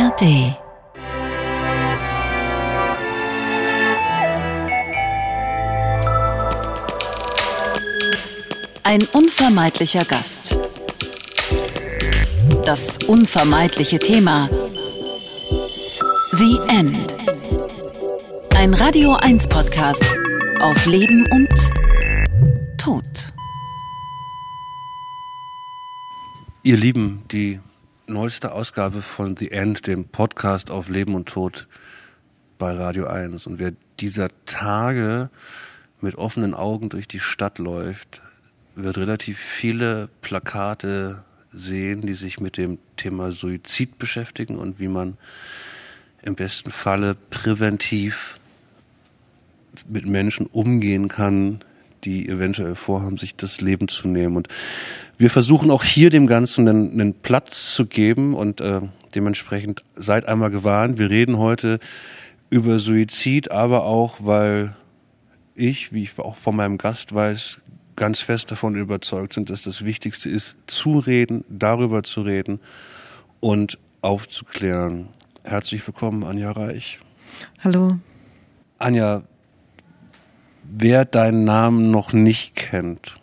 ARD Ein unvermeidlicher Gast. Das unvermeidliche Thema. The End. Ein Radio 1 Podcast auf Leben und Tod. Ihr Lieben, die neueste Ausgabe von The End, dem Podcast auf Leben und Tod bei Radio 1. Und wer dieser Tage mit offenen Augen durch die Stadt läuft, wird relativ viele Plakate sehen, die sich mit dem Thema Suizid beschäftigen und wie man im besten Falle präventiv mit Menschen umgehen kann, die eventuell vorhaben, sich das Leben zu nehmen. Und wir versuchen auch hier dem Ganzen einen, einen Platz zu geben und äh, dementsprechend seid einmal gewarnt. Wir reden heute über Suizid, aber auch, weil ich, wie ich auch von meinem Gast weiß, ganz fest davon überzeugt sind, dass das Wichtigste ist, zu reden, darüber zu reden und aufzuklären. Herzlich willkommen, Anja Reich. Hallo. Anja, wer deinen Namen noch nicht kennt,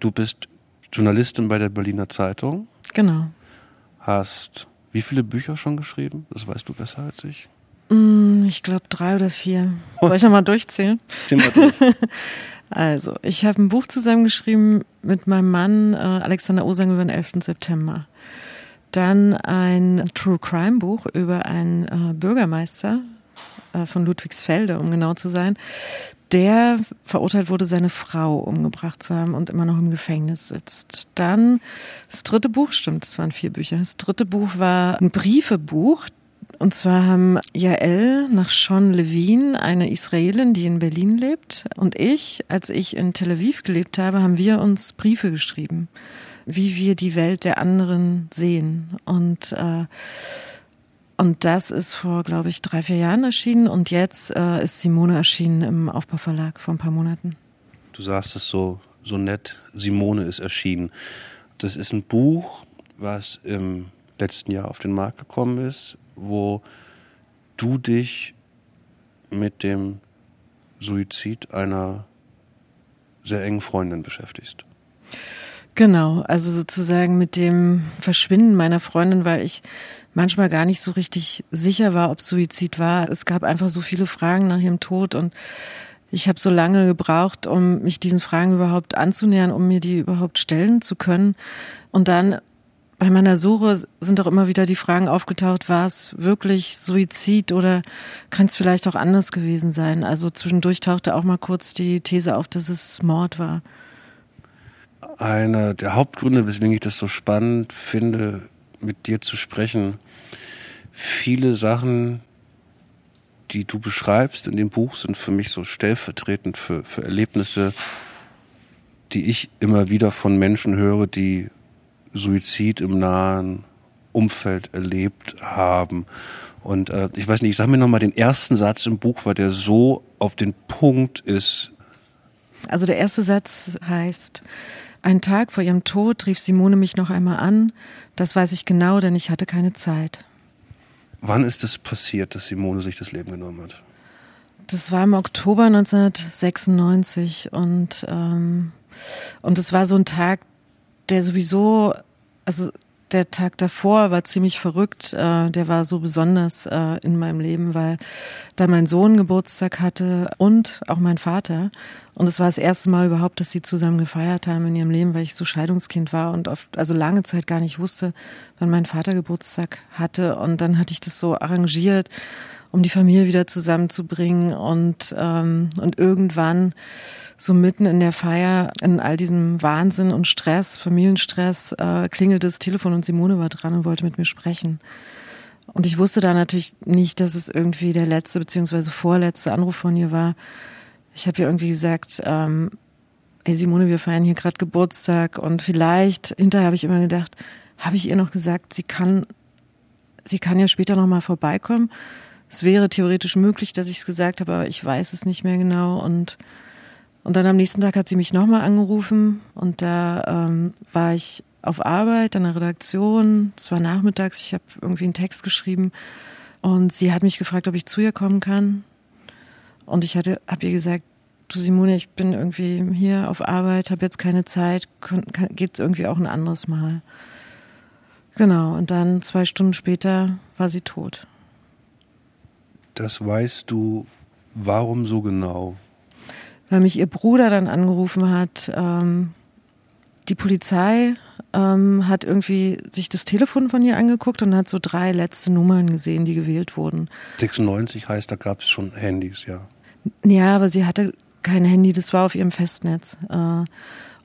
du bist Journalistin bei der Berliner Zeitung. Genau. Hast wie viele Bücher schon geschrieben? Das weißt du besser als ich. Mm, ich glaube drei oder vier. Soll ich nochmal durchzählen? Zähl mal durch. also, ich habe ein Buch zusammengeschrieben mit meinem Mann äh, Alexander Osang über den 11. September. Dann ein True Crime Buch über einen äh, Bürgermeister äh, von Ludwigsfelde, um genau zu sein, der verurteilt wurde, seine Frau umgebracht zu haben und immer noch im Gefängnis sitzt. Dann das dritte Buch, stimmt, es waren vier Bücher. Das dritte Buch war ein Briefebuch. Und zwar haben Jael nach Sean Levine, eine Israelin, die in Berlin lebt, und ich, als ich in Tel Aviv gelebt habe, haben wir uns Briefe geschrieben, wie wir die Welt der anderen sehen. Und äh, und das ist vor, glaube ich, drei, vier Jahren erschienen und jetzt äh, ist Simone erschienen im Aufbauverlag vor ein paar Monaten. Du sagst es so, so nett, Simone ist erschienen. Das ist ein Buch, was im letzten Jahr auf den Markt gekommen ist, wo du dich mit dem Suizid einer sehr engen Freundin beschäftigst. Genau, also sozusagen mit dem Verschwinden meiner Freundin, weil ich manchmal gar nicht so richtig sicher war, ob Suizid war. Es gab einfach so viele Fragen nach ihrem Tod und ich habe so lange gebraucht, um mich diesen Fragen überhaupt anzunähern, um mir die überhaupt stellen zu können. Und dann bei meiner Suche sind auch immer wieder die Fragen aufgetaucht, war es wirklich Suizid oder kann es vielleicht auch anders gewesen sein? Also zwischendurch tauchte auch mal kurz die These auf, dass es Mord war einer der Hauptgründe, weswegen ich das so spannend finde, mit dir zu sprechen. Viele Sachen, die du beschreibst in dem Buch, sind für mich so stellvertretend für, für Erlebnisse, die ich immer wieder von Menschen höre, die Suizid im nahen Umfeld erlebt haben. Und äh, ich weiß nicht, ich sage mir nochmal den ersten Satz im Buch, weil der so auf den Punkt ist. Also der erste Satz heißt, einen Tag vor ihrem Tod rief Simone mich noch einmal an. Das weiß ich genau, denn ich hatte keine Zeit. Wann ist es passiert, dass Simone sich das Leben genommen hat? Das war im Oktober 1996 und ähm, und es war so ein Tag, der sowieso, also der Tag davor war ziemlich verrückt. Äh, der war so besonders äh, in meinem Leben, weil da mein Sohn Geburtstag hatte und auch mein Vater. Und es war das erste Mal überhaupt, dass sie zusammen gefeiert haben in ihrem Leben, weil ich so Scheidungskind war und oft, also lange Zeit gar nicht wusste, wann mein Vater Geburtstag hatte. Und dann hatte ich das so arrangiert, um die Familie wieder zusammenzubringen. Und, ähm, und irgendwann so mitten in der Feier, in all diesem Wahnsinn und Stress, Familienstress, äh, klingelte das Telefon und Simone war dran und wollte mit mir sprechen. Und ich wusste da natürlich nicht, dass es irgendwie der letzte beziehungsweise vorletzte Anruf von ihr war. Ich habe ihr irgendwie gesagt, ähm, ey Simone, wir feiern hier gerade Geburtstag und vielleicht, hinterher habe ich immer gedacht, habe ich ihr noch gesagt, sie kann, sie kann ja später nochmal vorbeikommen. Es wäre theoretisch möglich, dass ich es gesagt habe, aber ich weiß es nicht mehr genau und und dann am nächsten Tag hat sie mich nochmal angerufen und da ähm, war ich auf Arbeit, an der Redaktion. Es war nachmittags, ich habe irgendwie einen Text geschrieben und sie hat mich gefragt, ob ich zu ihr kommen kann. Und ich hatte, habe ihr gesagt, du Simone, ich bin irgendwie hier auf Arbeit, habe jetzt keine Zeit, geht es irgendwie auch ein anderes Mal. Genau, und dann zwei Stunden später war sie tot. Das weißt du, warum so genau? Weil mich ihr Bruder dann angerufen hat, ähm, die Polizei ähm, hat irgendwie sich das Telefon von ihr angeguckt und hat so drei letzte Nummern gesehen, die gewählt wurden. 96 heißt, da gab es schon Handys, ja. Ja, aber sie hatte kein Handy, das war auf ihrem Festnetz. Äh,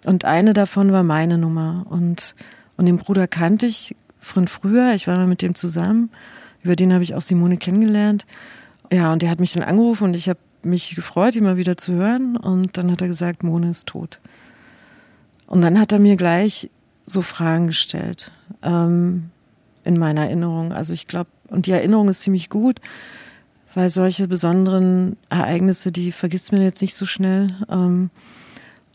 und eine davon war meine Nummer. Und, und den Bruder kannte ich von früher, ich war mal mit dem zusammen. Über den habe ich auch Simone kennengelernt. Ja, und der hat mich dann angerufen und ich habe mich gefreut, ihn mal wieder zu hören. Und dann hat er gesagt, Mone ist tot. Und dann hat er mir gleich so Fragen gestellt ähm, in meiner Erinnerung. Also ich glaube, und die Erinnerung ist ziemlich gut, weil solche besonderen Ereignisse, die vergisst man jetzt nicht so schnell. Ähm,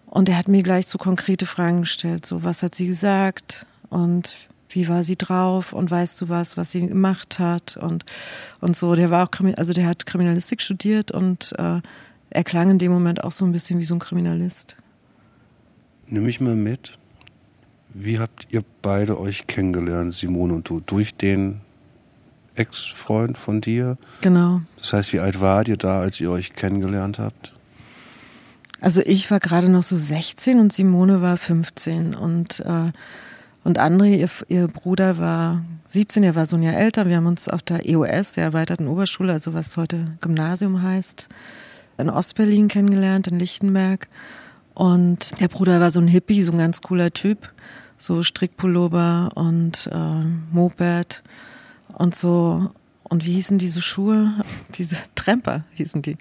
und er hat mir gleich so konkrete Fragen gestellt, so was hat sie gesagt und wie war sie drauf und weißt du was, was sie gemacht hat und und so. Der war auch also der hat Kriminalistik studiert und äh, er klang in dem Moment auch so ein bisschen wie so ein Kriminalist. Nimm mich mal mit. Wie habt ihr beide euch kennengelernt, Simone und du? Durch den Ex-Freund von dir? Genau. Das heißt, wie alt wart ihr da, als ihr euch kennengelernt habt? Also ich war gerade noch so 16 und Simone war 15 und äh, und André, ihr, ihr Bruder, war 17, er war so ein Jahr älter. Wir haben uns auf der EOS, der erweiterten Oberschule, also was heute Gymnasium heißt, in Ostberlin kennengelernt, in Lichtenberg. Und der Bruder war so ein Hippie, so ein ganz cooler Typ so Strickpullover und äh, Moped und so. Und wie hießen diese Schuhe? Diese Tremper hießen die.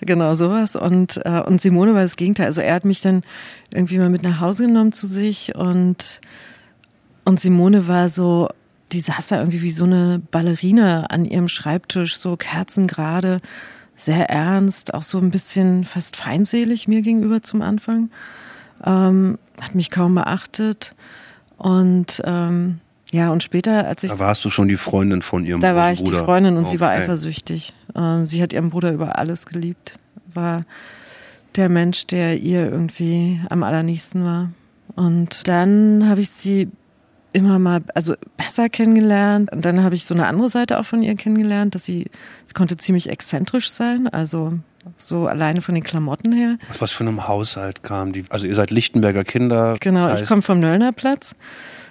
Genau, sowas. Und, äh, und Simone war das Gegenteil. Also er hat mich dann irgendwie mal mit nach Hause genommen zu sich und, und Simone war so, die saß da irgendwie wie so eine Ballerina an ihrem Schreibtisch, so kerzengerade, sehr ernst, auch so ein bisschen fast feindselig mir gegenüber zum Anfang. Ähm, hat mich kaum beachtet. Und ähm, ja, und später, als ich. Da warst du schon die Freundin von ihrem Bruder. Da war ich Bruder. die Freundin und okay. sie war eifersüchtig. Ähm, sie hat ihren Bruder über alles geliebt. War der Mensch, der ihr irgendwie am allernächsten war. Und dann habe ich sie immer mal, also besser kennengelernt. Und dann habe ich so eine andere Seite auch von ihr kennengelernt, dass sie, sie konnte ziemlich exzentrisch sein. Also so alleine von den Klamotten her. Was, was für einem Haushalt kam die? Also ihr seid Lichtenberger Kinder. Genau, heißt. ich komme vom Nöllnerplatz.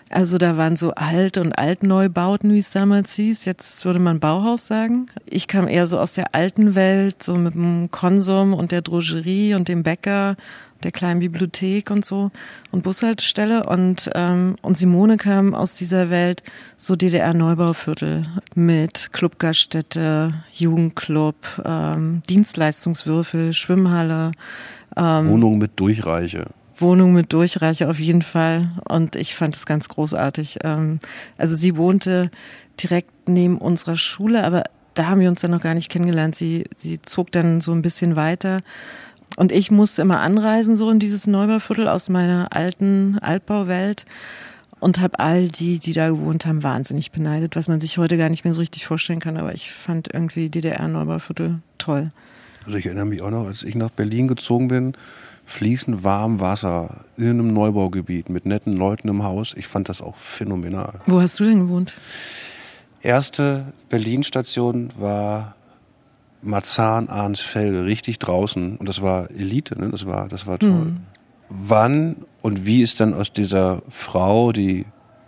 Also da waren so Alt- und Altneubauten, wie es damals hieß. Jetzt würde man Bauhaus sagen. Ich kam eher so aus der alten Welt, so mit dem Konsum und der Drogerie und dem Bäcker der kleinen Bibliothek und so und Bushaltestelle und ähm, und Simone kam aus dieser Welt so DDR Neubauviertel mit Clubgaststätte, Jugendclub, ähm, Dienstleistungswürfel, Schwimmhalle, ähm, Wohnung mit Durchreiche. Wohnung mit Durchreiche auf jeden Fall und ich fand es ganz großartig. Ähm, also sie wohnte direkt neben unserer Schule, aber da haben wir uns dann noch gar nicht kennengelernt. Sie, sie zog dann so ein bisschen weiter und ich musste immer anreisen, so in dieses Neubauviertel aus meiner alten Altbauwelt und habe all die, die da gewohnt haben, wahnsinnig beneidet, was man sich heute gar nicht mehr so richtig vorstellen kann. Aber ich fand irgendwie DDR-Neubauviertel toll. Also ich erinnere mich auch noch, als ich nach Berlin gezogen bin, fließend warm Wasser in einem Neubaugebiet mit netten Leuten im Haus. Ich fand das auch phänomenal. Wo hast du denn gewohnt? Erste Berlin-Station war Marzahn, Arnsfelde, richtig draußen. Und das war Elite, ne? das, war, das war toll. Mhm. Wann und wie ist dann aus dieser Frau, die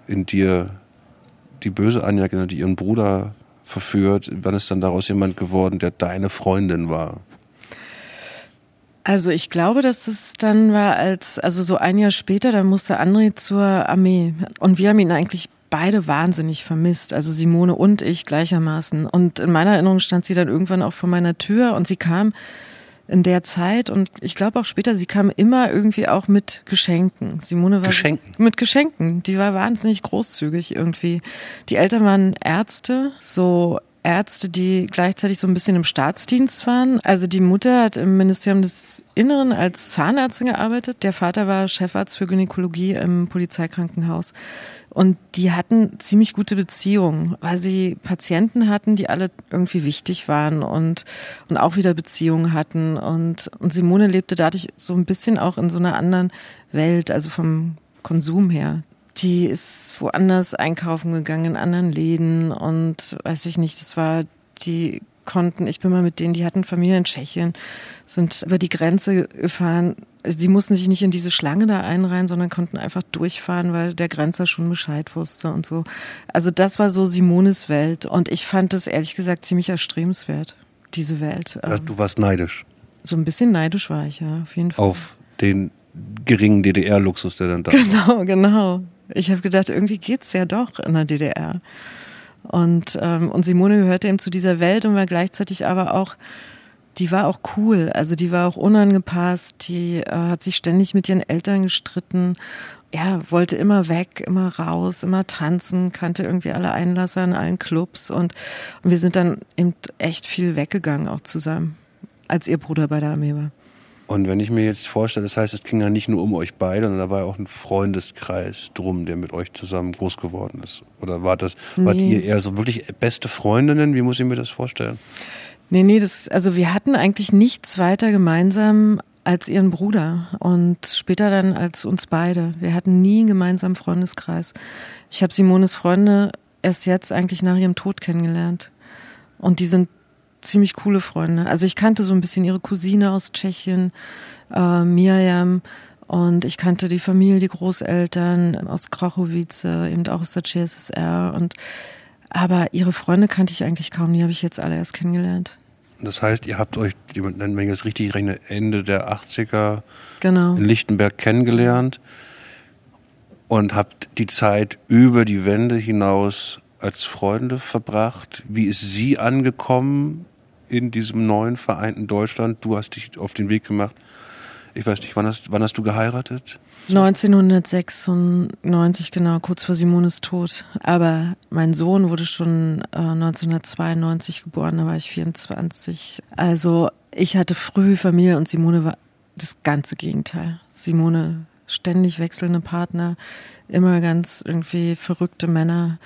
in dir, die böse Anja, die ihren Bruder verführt, wann ist dann daraus jemand geworden, der deine Freundin war? Also ich glaube, dass es dann war, als, also so ein Jahr später, dann musste André zur Armee. Und wir haben ihn eigentlich beide wahnsinnig vermisst, also Simone und ich gleichermaßen. Und in meiner Erinnerung stand sie dann irgendwann auch vor meiner Tür und sie kam in der Zeit und ich glaube auch später, sie kam immer irgendwie auch mit Geschenken. Simone war Geschenken. mit Geschenken. Die war wahnsinnig großzügig irgendwie. Die Eltern waren Ärzte, so Ärzte, die gleichzeitig so ein bisschen im Staatsdienst waren. Also die Mutter hat im Ministerium des Inneren als Zahnärztin gearbeitet. Der Vater war Chefarzt für Gynäkologie im Polizeikrankenhaus. Und die hatten ziemlich gute Beziehungen, weil sie Patienten hatten, die alle irgendwie wichtig waren und, und auch wieder Beziehungen hatten. Und, und Simone lebte dadurch so ein bisschen auch in so einer anderen Welt, also vom Konsum her. Die ist woanders einkaufen gegangen, in anderen Läden und weiß ich nicht, das war, die konnten, ich bin mal mit denen, die hatten Familie in Tschechien, sind über die Grenze gefahren. Sie mussten sich nicht in diese Schlange da einreihen, sondern konnten einfach durchfahren, weil der Grenzer schon Bescheid wusste und so. Also das war so Simones Welt und ich fand das ehrlich gesagt ziemlich erstrebenswert, diese Welt. Du warst neidisch. So ein bisschen neidisch war ich, ja, auf jeden Fall. Auf den geringen DDR-Luxus, der dann da Genau, war. genau. Ich habe gedacht, irgendwie geht's ja doch in der DDR. Und, ähm, und Simone gehörte eben zu dieser Welt und war gleichzeitig aber auch, die war auch cool. Also die war auch unangepasst, die äh, hat sich ständig mit ihren Eltern gestritten. Ja, wollte immer weg, immer raus, immer tanzen, kannte irgendwie alle Einlasser in allen Clubs und, und wir sind dann eben echt viel weggegangen auch zusammen, als ihr Bruder bei der Armee war. Und wenn ich mir jetzt vorstelle, das heißt, es ging ja nicht nur um euch beide, sondern da war ja auch ein Freundeskreis drum, der mit euch zusammen groß geworden ist. Oder war das, nee. wart ihr eher so wirklich beste Freundinnen? Wie muss ich mir das vorstellen? Nee, nee, das, also wir hatten eigentlich nichts weiter gemeinsam als ihren Bruder und später dann als uns beide. Wir hatten nie einen gemeinsamen Freundeskreis. Ich habe Simones Freunde erst jetzt eigentlich nach ihrem Tod kennengelernt. Und die sind ziemlich coole Freunde. Also ich kannte so ein bisschen ihre Cousine aus Tschechien, äh, Miriam, und ich kannte die Familie, die Großeltern aus Krachowice, eben auch aus der CSSR. Und aber ihre Freunde kannte ich eigentlich kaum, die habe ich jetzt alle erst kennengelernt. Das heißt, ihr habt euch, wenn ich jetzt richtig rechne, Ende der 80er genau. in Lichtenberg kennengelernt und habt die Zeit über die Wände hinaus als Freunde verbracht. Wie ist sie angekommen in diesem neuen vereinten Deutschland. Du hast dich auf den Weg gemacht. Ich weiß nicht, wann hast, wann hast du geheiratet? 1996, genau, kurz vor Simones Tod. Aber mein Sohn wurde schon äh, 1992 geboren, da war ich 24. Also ich hatte früh Familie und Simone war das ganze Gegenteil. Simone ständig wechselnde Partner, immer ganz irgendwie verrückte Männer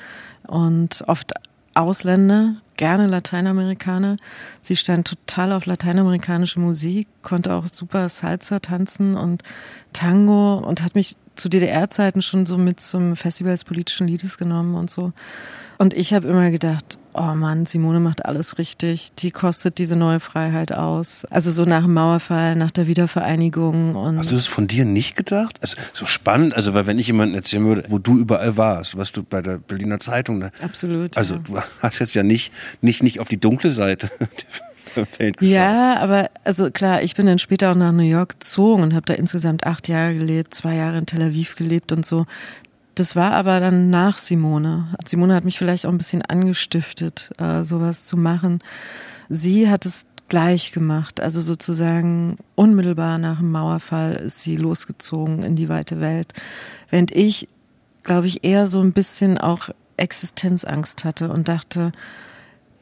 und oft Ausländer, gerne Lateinamerikaner. Sie stand total auf lateinamerikanische Musik, konnte auch super Salsa tanzen und Tango und hat mich zu DDR-Zeiten schon so mit zum Festival des politischen Liedes genommen und so. Und ich habe immer gedacht, oh Mann, Simone macht alles richtig. Die kostet diese neue Freiheit aus. Also so nach dem Mauerfall, nach der Wiedervereinigung. Und Hast du das von dir nicht gedacht? Also so spannend, also weil wenn ich jemanden erzählen würde, wo du überall warst, was du bei der Berliner Zeitung. Ne? Absolut. Also ja. du hast jetzt ja nicht, nicht, nicht auf die dunkle Seite ja, aber also klar, ich bin dann später auch nach New York gezogen und habe da insgesamt acht Jahre gelebt, zwei Jahre in Tel Aviv gelebt und so. Das war aber dann nach Simone. Simone hat mich vielleicht auch ein bisschen angestiftet, äh, sowas zu machen. Sie hat es gleich gemacht, also sozusagen unmittelbar nach dem Mauerfall ist sie losgezogen in die weite Welt, während ich, glaube ich, eher so ein bisschen auch Existenzangst hatte und dachte,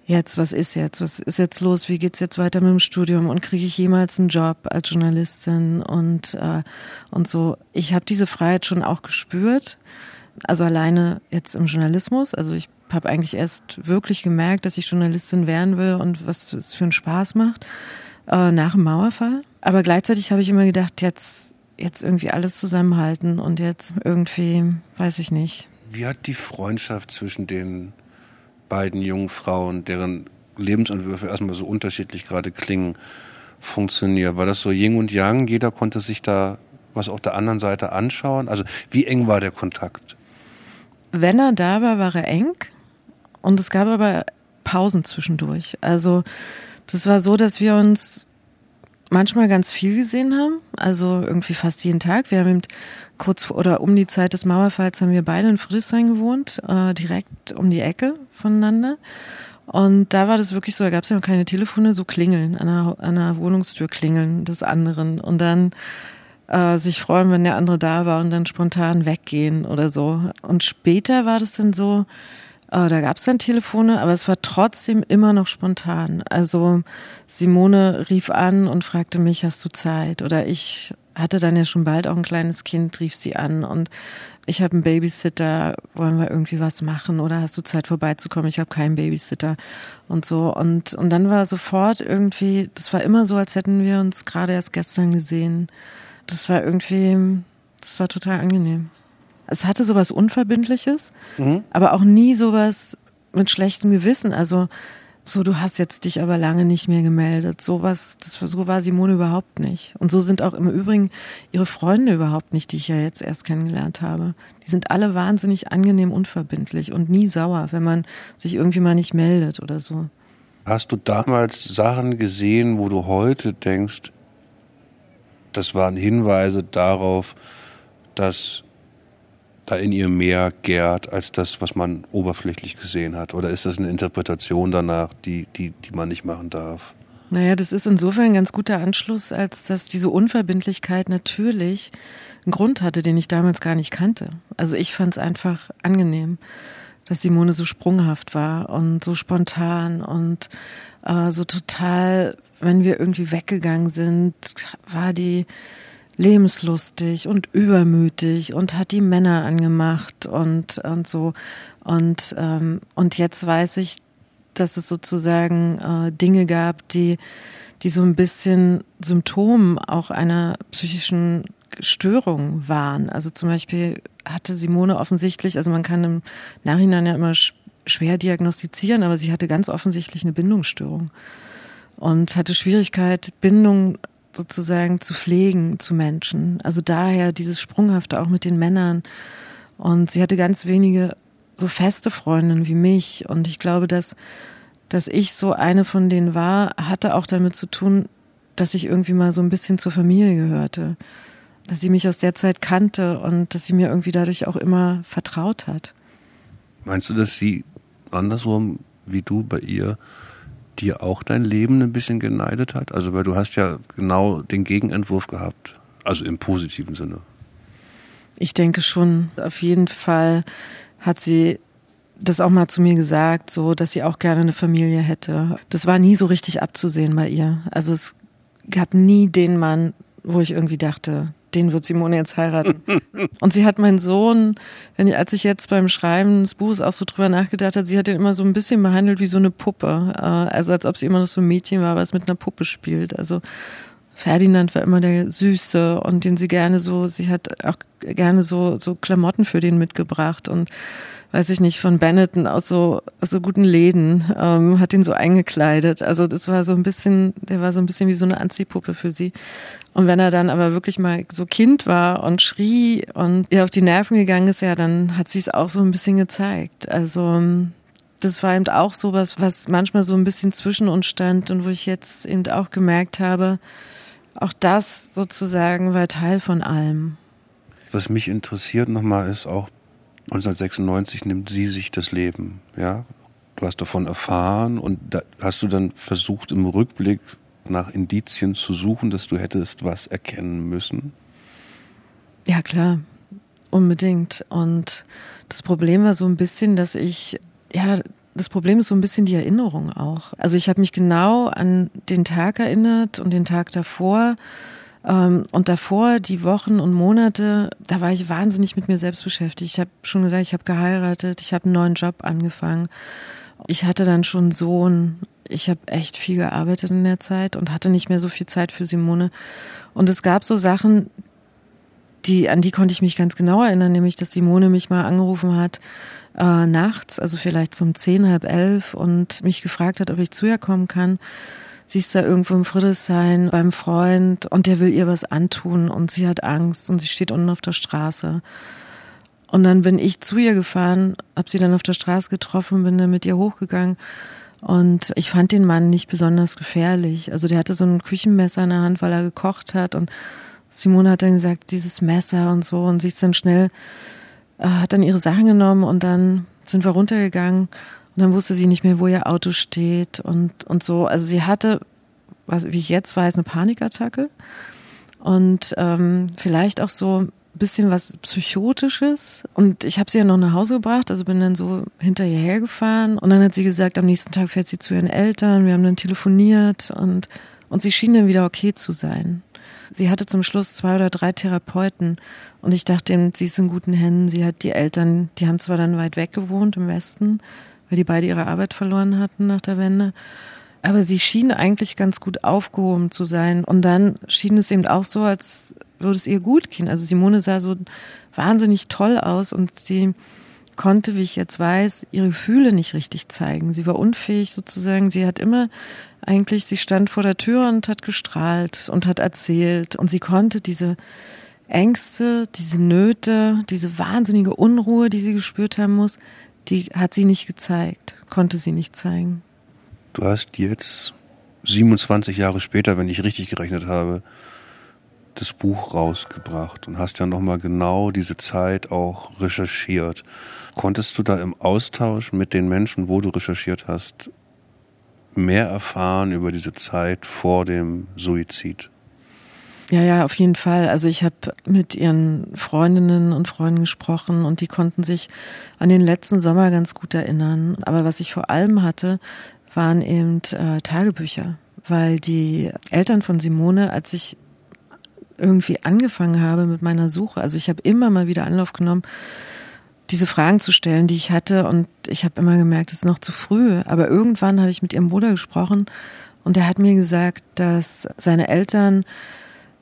jetzt, was ist jetzt? Was ist jetzt los? Wie geht's jetzt weiter mit dem Studium? Und kriege ich jemals einen Job als Journalistin? Und, äh, und so. Ich habe diese Freiheit schon auch gespürt. Also alleine jetzt im Journalismus. Also ich habe eigentlich erst wirklich gemerkt, dass ich Journalistin werden will und was es für einen Spaß macht äh, nach dem Mauerfall. Aber gleichzeitig habe ich immer gedacht, jetzt, jetzt irgendwie alles zusammenhalten und jetzt irgendwie, weiß ich nicht. Wie hat die Freundschaft zwischen den beiden jungen Frauen, deren Lebensentwürfe erstmal so unterschiedlich gerade klingen, funktioniert? War das so Yin und Yang? Jeder konnte sich da was auf der anderen Seite anschauen? Also wie eng war der Kontakt? Wenn er da war, war er eng. Und es gab aber Pausen zwischendurch. Also das war so, dass wir uns manchmal ganz viel gesehen haben, also irgendwie fast jeden Tag. Wir haben eben kurz oder um die Zeit des Mauerfalls haben wir beide in Friedrichshain gewohnt, äh, direkt um die Ecke voneinander. Und da war das wirklich so, da gab es ja noch keine Telefone, so klingeln, an einer, an einer Wohnungstür klingeln des anderen und dann äh, sich freuen, wenn der andere da war und dann spontan weggehen oder so. Und später war das dann so, Äh, da gab es dann Telefone, aber es war trotzdem immer noch spontan. Also Simone rief an und fragte mich, hast du Zeit? Oder ich hatte dann ja schon bald auch ein kleines Kind, rief sie an und ich habe einen Babysitter, wollen wir irgendwie was machen oder hast du Zeit vorbeizukommen? Ich habe keinen Babysitter und so und und dann war sofort irgendwie, das war immer so, als hätten wir uns gerade erst gestern gesehen. Das war irgendwie, das war total angenehm. Es hatte sowas Unverbindliches, mhm. aber auch nie sowas mit schlechtem Gewissen. Also so, du hast jetzt dich aber lange nicht mehr gemeldet. So was, das, so war Simone überhaupt nicht. Und so sind auch im Übrigen ihre Freunde überhaupt nicht, die ich ja jetzt erst kennengelernt habe. Die sind alle wahnsinnig angenehm unverbindlich und nie sauer, wenn man sich irgendwie mal nicht meldet oder so. Hast du damals Sachen gesehen, wo du heute denkst, das waren Hinweise darauf, dass da in ihr mehr gärt als das, was man oberflächlich gesehen hat? Oder ist das eine Interpretation danach, die, die, die man nicht machen darf? Naja, das ist insofern ein ganz guter Anschluss, als dass diese Unverbindlichkeit natürlich einen Grund hatte, den ich damals gar nicht kannte. Also ich fand es einfach angenehm, dass Simone so sprunghaft war und so spontan und äh, so total, wenn wir irgendwie weggegangen sind, war die lebenslustig und übermütig und hat die Männer angemacht und, und so. Und, ähm, und jetzt weiß ich, dass es sozusagen äh, Dinge gab, die, die so ein bisschen Symptom auch einer psychischen Störung waren. Also zum Beispiel hatte Simone offensichtlich, also man kann im Nachhinein ja immer schwer diagnostizieren, aber sie hatte ganz offensichtlich eine Bindungsstörung und hatte Schwierigkeit, Bindung sozusagen zu pflegen zu Menschen. Also daher dieses Sprunghafte auch mit den Männern. Und sie hatte ganz wenige so feste Freundinnen wie mich. Und ich glaube, dass, dass ich so eine von denen war, hatte auch damit zu tun, dass ich irgendwie mal so ein bisschen zur Familie gehörte. Dass sie mich aus der Zeit kannte und dass sie mir irgendwie dadurch auch immer vertraut hat. Meinst du, dass sie andersrum wie du bei ihr dir auch dein Leben ein bisschen geneidet hat? Also, weil du hast ja genau den Gegenentwurf gehabt. Also im positiven Sinne. Ich denke schon. Auf jeden Fall hat sie das auch mal zu mir gesagt, so, dass sie auch gerne eine Familie hätte. Das war nie so richtig abzusehen bei ihr. Also es gab nie den Mann, wo ich irgendwie dachte, den wird Simone jetzt heiraten. Und sie hat meinen Sohn, wenn ich, als ich jetzt beim Schreiben des Buches auch so drüber nachgedacht hat, sie hat ihn immer so ein bisschen behandelt wie so eine Puppe. Äh, also als ob sie immer noch so ein Mädchen war, was mit einer Puppe spielt. Also Ferdinand war immer der Süße und den sie gerne so, sie hat auch gerne so, so Klamotten für den mitgebracht und weiß ich nicht, von Benetton aus so, aus so guten Läden, ähm, hat ihn so eingekleidet. Also das war so ein bisschen, der war so ein bisschen wie so eine Anziehpuppe für sie. Und wenn er dann aber wirklich mal so Kind war und schrie und ihr auf die Nerven gegangen ist, ja, dann hat sie es auch so ein bisschen gezeigt. Also das war eben auch so was, was manchmal so ein bisschen zwischen uns stand und wo ich jetzt eben auch gemerkt habe, auch das sozusagen war Teil von allem. Was mich interessiert nochmal ist auch, 1996 nimmt sie sich das Leben, ja. Du hast davon erfahren und da hast du dann versucht im Rückblick nach Indizien zu suchen, dass du hättest was erkennen müssen? Ja, klar. Unbedingt. Und das Problem war so ein bisschen, dass ich, ja, das Problem ist so ein bisschen die Erinnerung auch. Also ich habe mich genau an den Tag erinnert und den Tag davor. Ähm, und davor, die Wochen und Monate, da war ich wahnsinnig mit mir selbst beschäftigt. Ich habe schon gesagt, ich habe geheiratet, ich habe einen neuen Job angefangen. Ich hatte dann schon einen Sohn. Ich habe echt viel gearbeitet in der Zeit und hatte nicht mehr so viel Zeit für Simone. Und es gab so Sachen, die, an die konnte ich mich ganz genau erinnern, nämlich, dass Simone mich mal angerufen hat, äh, nachts, also vielleicht so um zehn, halb elf und mich gefragt hat, ob ich zu ihr kommen kann. Sie ist da irgendwo im Friedrichshain beim Freund und der will ihr was antun und sie hat Angst und sie steht unten auf der Straße. Und dann bin ich zu ihr gefahren, hab sie dann auf der Straße getroffen, bin dann mit ihr hochgegangen und ich fand den Mann nicht besonders gefährlich. Also der hatte so ein Küchenmesser in der Hand, weil er gekocht hat und Simone hat dann gesagt, dieses Messer und so und sie ist dann schnell äh, hat dann ihre Sachen genommen und dann sind wir runtergegangen und dann wusste sie nicht mehr, wo ihr Auto steht und, und so. Also sie hatte, was, wie ich jetzt weiß, eine Panikattacke und ähm, vielleicht auch so bisschen was Psychotisches. Und ich habe sie ja noch nach Hause gebracht, also bin dann so hinter ihr hergefahren. Und dann hat sie gesagt, am nächsten Tag fährt sie zu ihren Eltern. Wir haben dann telefoniert und, und sie schien dann wieder okay zu sein. Sie hatte zum Schluss zwei oder drei Therapeuten und ich dachte, sie ist in guten Händen. Sie hat die Eltern, die haben zwar dann weit weg gewohnt im Westen, weil die beide ihre Arbeit verloren hatten nach der Wende. Aber sie schien eigentlich ganz gut aufgehoben zu sein. Und dann schien es eben auch so, als würde es ihr gut gehen. Also Simone sah so wahnsinnig toll aus und sie konnte, wie ich jetzt weiß, ihre Gefühle nicht richtig zeigen. Sie war unfähig sozusagen. Sie hat immer eigentlich, sie stand vor der Tür und hat gestrahlt und hat erzählt. Und sie konnte diese Ängste, diese Nöte, diese wahnsinnige Unruhe, die sie gespürt haben muss, die hat sie nicht gezeigt, konnte sie nicht zeigen. Du hast jetzt 27 Jahre später, wenn ich richtig gerechnet habe, das Buch rausgebracht und hast ja nochmal genau diese Zeit auch recherchiert. Konntest du da im Austausch mit den Menschen, wo du recherchiert hast, mehr erfahren über diese Zeit vor dem Suizid? Ja, ja, auf jeden Fall. Also ich habe mit ihren Freundinnen und Freunden gesprochen und die konnten sich an den letzten Sommer ganz gut erinnern. Aber was ich vor allem hatte, waren eben äh, Tagebücher, weil die Eltern von Simone, als ich irgendwie angefangen habe mit meiner Suche, also ich habe immer mal wieder Anlauf genommen, diese Fragen zu stellen, die ich hatte und ich habe immer gemerkt, es ist noch zu früh. Aber irgendwann habe ich mit ihrem Bruder gesprochen und der hat mir gesagt, dass seine Eltern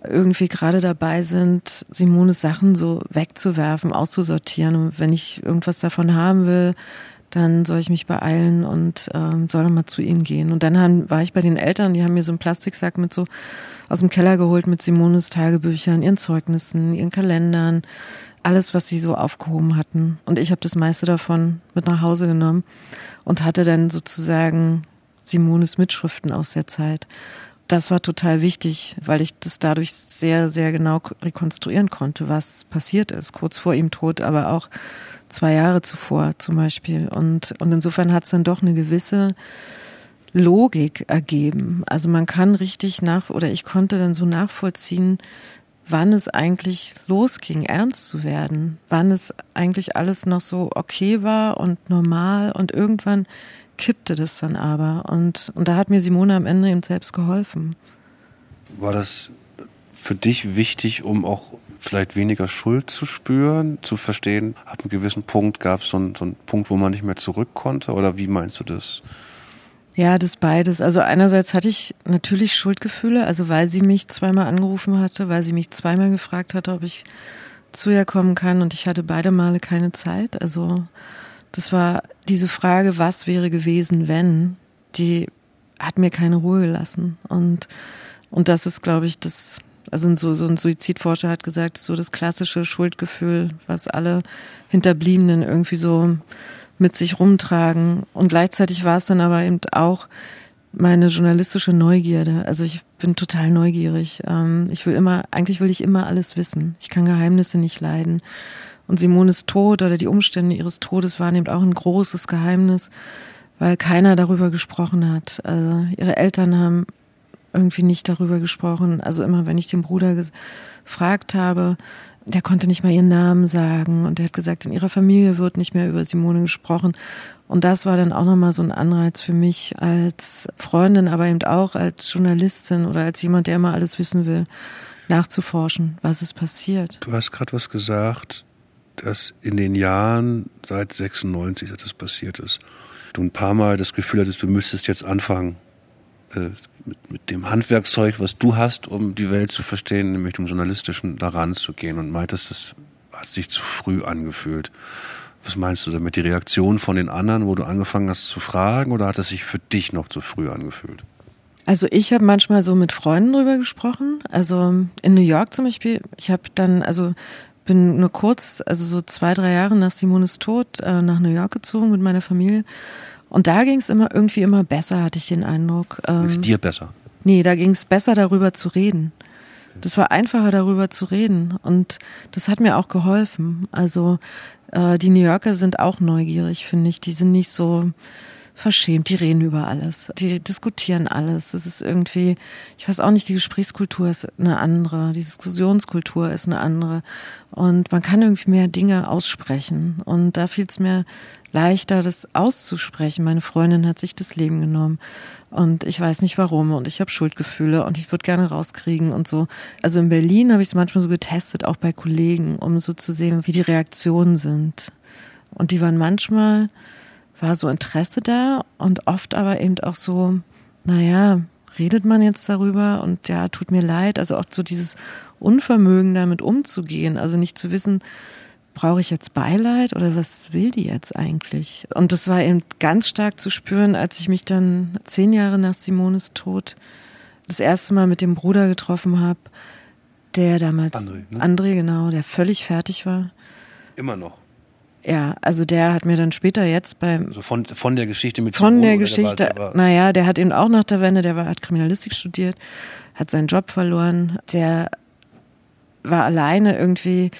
irgendwie gerade dabei sind, Simones Sachen so wegzuwerfen, auszusortieren. Und wenn ich irgendwas davon haben will, dann soll ich mich beeilen und ähm, soll dann mal zu ihnen gehen. Und dann haben, war ich bei den Eltern, die haben mir so einen Plastiksack mit so aus dem Keller geholt mit Simones Tagebüchern, ihren Zeugnissen, ihren Kalendern, alles, was sie so aufgehoben hatten. Und ich habe das meiste davon mit nach Hause genommen und hatte dann sozusagen Simones Mitschriften aus der Zeit. Das war total wichtig, weil ich das dadurch sehr, sehr genau rekonstruieren konnte, was passiert ist, kurz vor ihm Tod, aber auch zwei Jahre zuvor zum Beispiel. Und, und insofern hat es dann doch eine gewisse Logik ergeben. Also man kann richtig nach, oder ich konnte dann so nachvollziehen, wann es eigentlich losging, ernst zu werden, wann es eigentlich alles noch so okay war und normal und irgendwann kippte das dann aber. Und, und da hat mir Simone am Ende eben selbst geholfen. War das für dich wichtig, um auch vielleicht weniger Schuld zu spüren, zu verstehen, ab einem gewissen Punkt gab es so, einen, so einen Punkt, wo man nicht mehr zurück konnte? Oder wie meinst du das? Ja, das beides. Also einerseits hatte ich natürlich Schuldgefühle, also weil sie mich zweimal angerufen hatte, weil sie mich zweimal gefragt hatte, ob ich zu ihr kommen kann und ich hatte beide Male keine Zeit. Also das war diese Frage, was wäre gewesen, wenn, die hat mir keine Ruhe gelassen. Und, und das ist, glaube ich, das also so, so ein Suizidforscher hat gesagt, so das klassische Schuldgefühl, was alle Hinterbliebenen irgendwie so mit sich rumtragen. Und gleichzeitig war es dann aber eben auch meine journalistische Neugierde. Also ich bin total neugierig. Ähm, ich will immer, eigentlich will ich immer alles wissen. Ich kann Geheimnisse nicht leiden. Und Simones Tod oder die Umstände ihres Todes waren eben auch ein großes Geheimnis, weil keiner darüber gesprochen hat. Also ihre Eltern haben irgendwie nicht darüber gesprochen. Also immer, wenn ich den Bruder gefragt habe, der konnte nicht mal ihren Namen sagen und er hat gesagt, in ihrer Familie wird nicht mehr über Simone gesprochen. Und das war dann auch nochmal so ein Anreiz für mich als Freundin, aber eben auch als Journalistin oder als jemand, der immer alles wissen will, nachzuforschen, was ist passiert. Du hast gerade was gesagt, dass in den Jahren seit 96, dass das passiert ist, du ein paar Mal das Gefühl hattest, du müsstest jetzt anfangen, äh, mit, mit dem Handwerkszeug, was du hast, um die Welt zu verstehen, nämlich dem Journalistischen daran zu gehen und meintest, das hat sich zu früh angefühlt. Was meinst du damit? Die Reaktion von den anderen, wo du angefangen hast zu fragen, oder hat es sich für dich noch zu früh angefühlt? Also ich habe manchmal so mit Freunden drüber gesprochen. Also in New York zum Beispiel. Ich habe dann, also bin nur kurz, also so zwei, drei Jahre nach Simones Tod äh, nach New York gezogen mit meiner Familie. Und da ging es immer irgendwie immer besser, hatte ich den Eindruck. Ähm, ist dir besser? Nee, da ging es besser, darüber zu reden. Das war einfacher, darüber zu reden. Und das hat mir auch geholfen. Also äh, die New Yorker sind auch neugierig, finde ich. Die sind nicht so verschämt, die reden über alles, die diskutieren alles. Es ist irgendwie, ich weiß auch nicht, die Gesprächskultur ist eine andere, die Diskussionskultur ist eine andere. Und man kann irgendwie mehr Dinge aussprechen. Und da fiel es mir leichter, das auszusprechen. Meine Freundin hat sich das Leben genommen und ich weiß nicht warum und ich habe Schuldgefühle und ich würde gerne rauskriegen und so. Also in Berlin habe ich es manchmal so getestet, auch bei Kollegen, um so zu sehen, wie die Reaktionen sind. Und die waren manchmal, war so Interesse da und oft aber eben auch so, naja, redet man jetzt darüber und ja, tut mir leid. Also auch so dieses Unvermögen damit umzugehen, also nicht zu wissen, brauche ich jetzt Beileid oder was will die jetzt eigentlich? Und das war eben ganz stark zu spüren, als ich mich dann zehn Jahre nach Simones Tod das erste Mal mit dem Bruder getroffen habe, der damals, André, ne? André, genau, der völlig fertig war. Immer noch. Ja, also der hat mir dann später jetzt beim. Also von, von der Geschichte mit Von der Geschichte, der naja, der hat eben auch nach der Wende, der war, hat Kriminalistik studiert, hat seinen Job verloren. Der war alleine irgendwie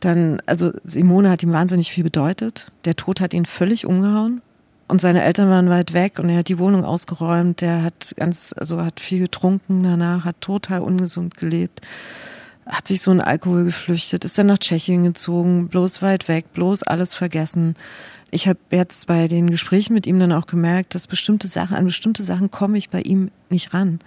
dann, also Simone hat ihm wahnsinnig viel bedeutet. Der Tod hat ihn völlig umgehauen. Und seine Eltern waren weit weg und er hat die Wohnung ausgeräumt. Der hat ganz, also hat viel getrunken danach, hat total ungesund gelebt, hat sich so in Alkohol geflüchtet, ist dann nach Tschechien gezogen, bloß weit weg, bloß alles vergessen. Ich habe jetzt bei den Gesprächen mit ihm dann auch gemerkt, dass bestimmte Sachen, an bestimmte Sachen komme ich bei ihm nicht ran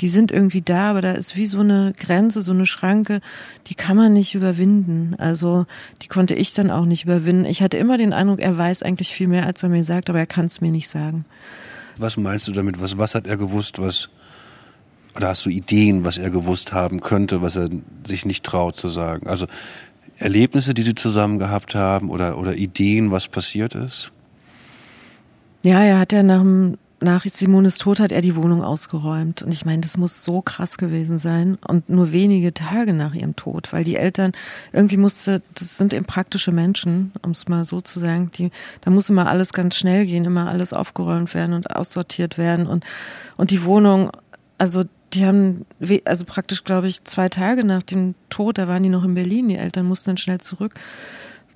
die sind irgendwie da, aber da ist wie so eine Grenze, so eine Schranke, die kann man nicht überwinden. Also die konnte ich dann auch nicht überwinden. Ich hatte immer den Eindruck, er weiß eigentlich viel mehr, als er mir sagt, aber er kann es mir nicht sagen. Was meinst du damit? Was, was hat er gewusst, was oder hast du Ideen, was er gewusst haben könnte, was er sich nicht traut zu sagen? Also Erlebnisse, die sie zusammen gehabt haben oder, oder Ideen, was passiert ist? Ja, er hat ja nach nach Simones Tod hat er die Wohnung ausgeräumt. Und ich meine, das muss so krass gewesen sein. Und nur wenige Tage nach ihrem Tod, weil die Eltern irgendwie musste, das sind eben praktische Menschen, um es mal so zu sagen, die, da muss immer alles ganz schnell gehen, immer alles aufgeräumt werden und aussortiert werden. Und, und die Wohnung, also die haben, also praktisch, glaube ich, zwei Tage nach dem Tod, da waren die noch in Berlin, die Eltern mussten dann schnell zurück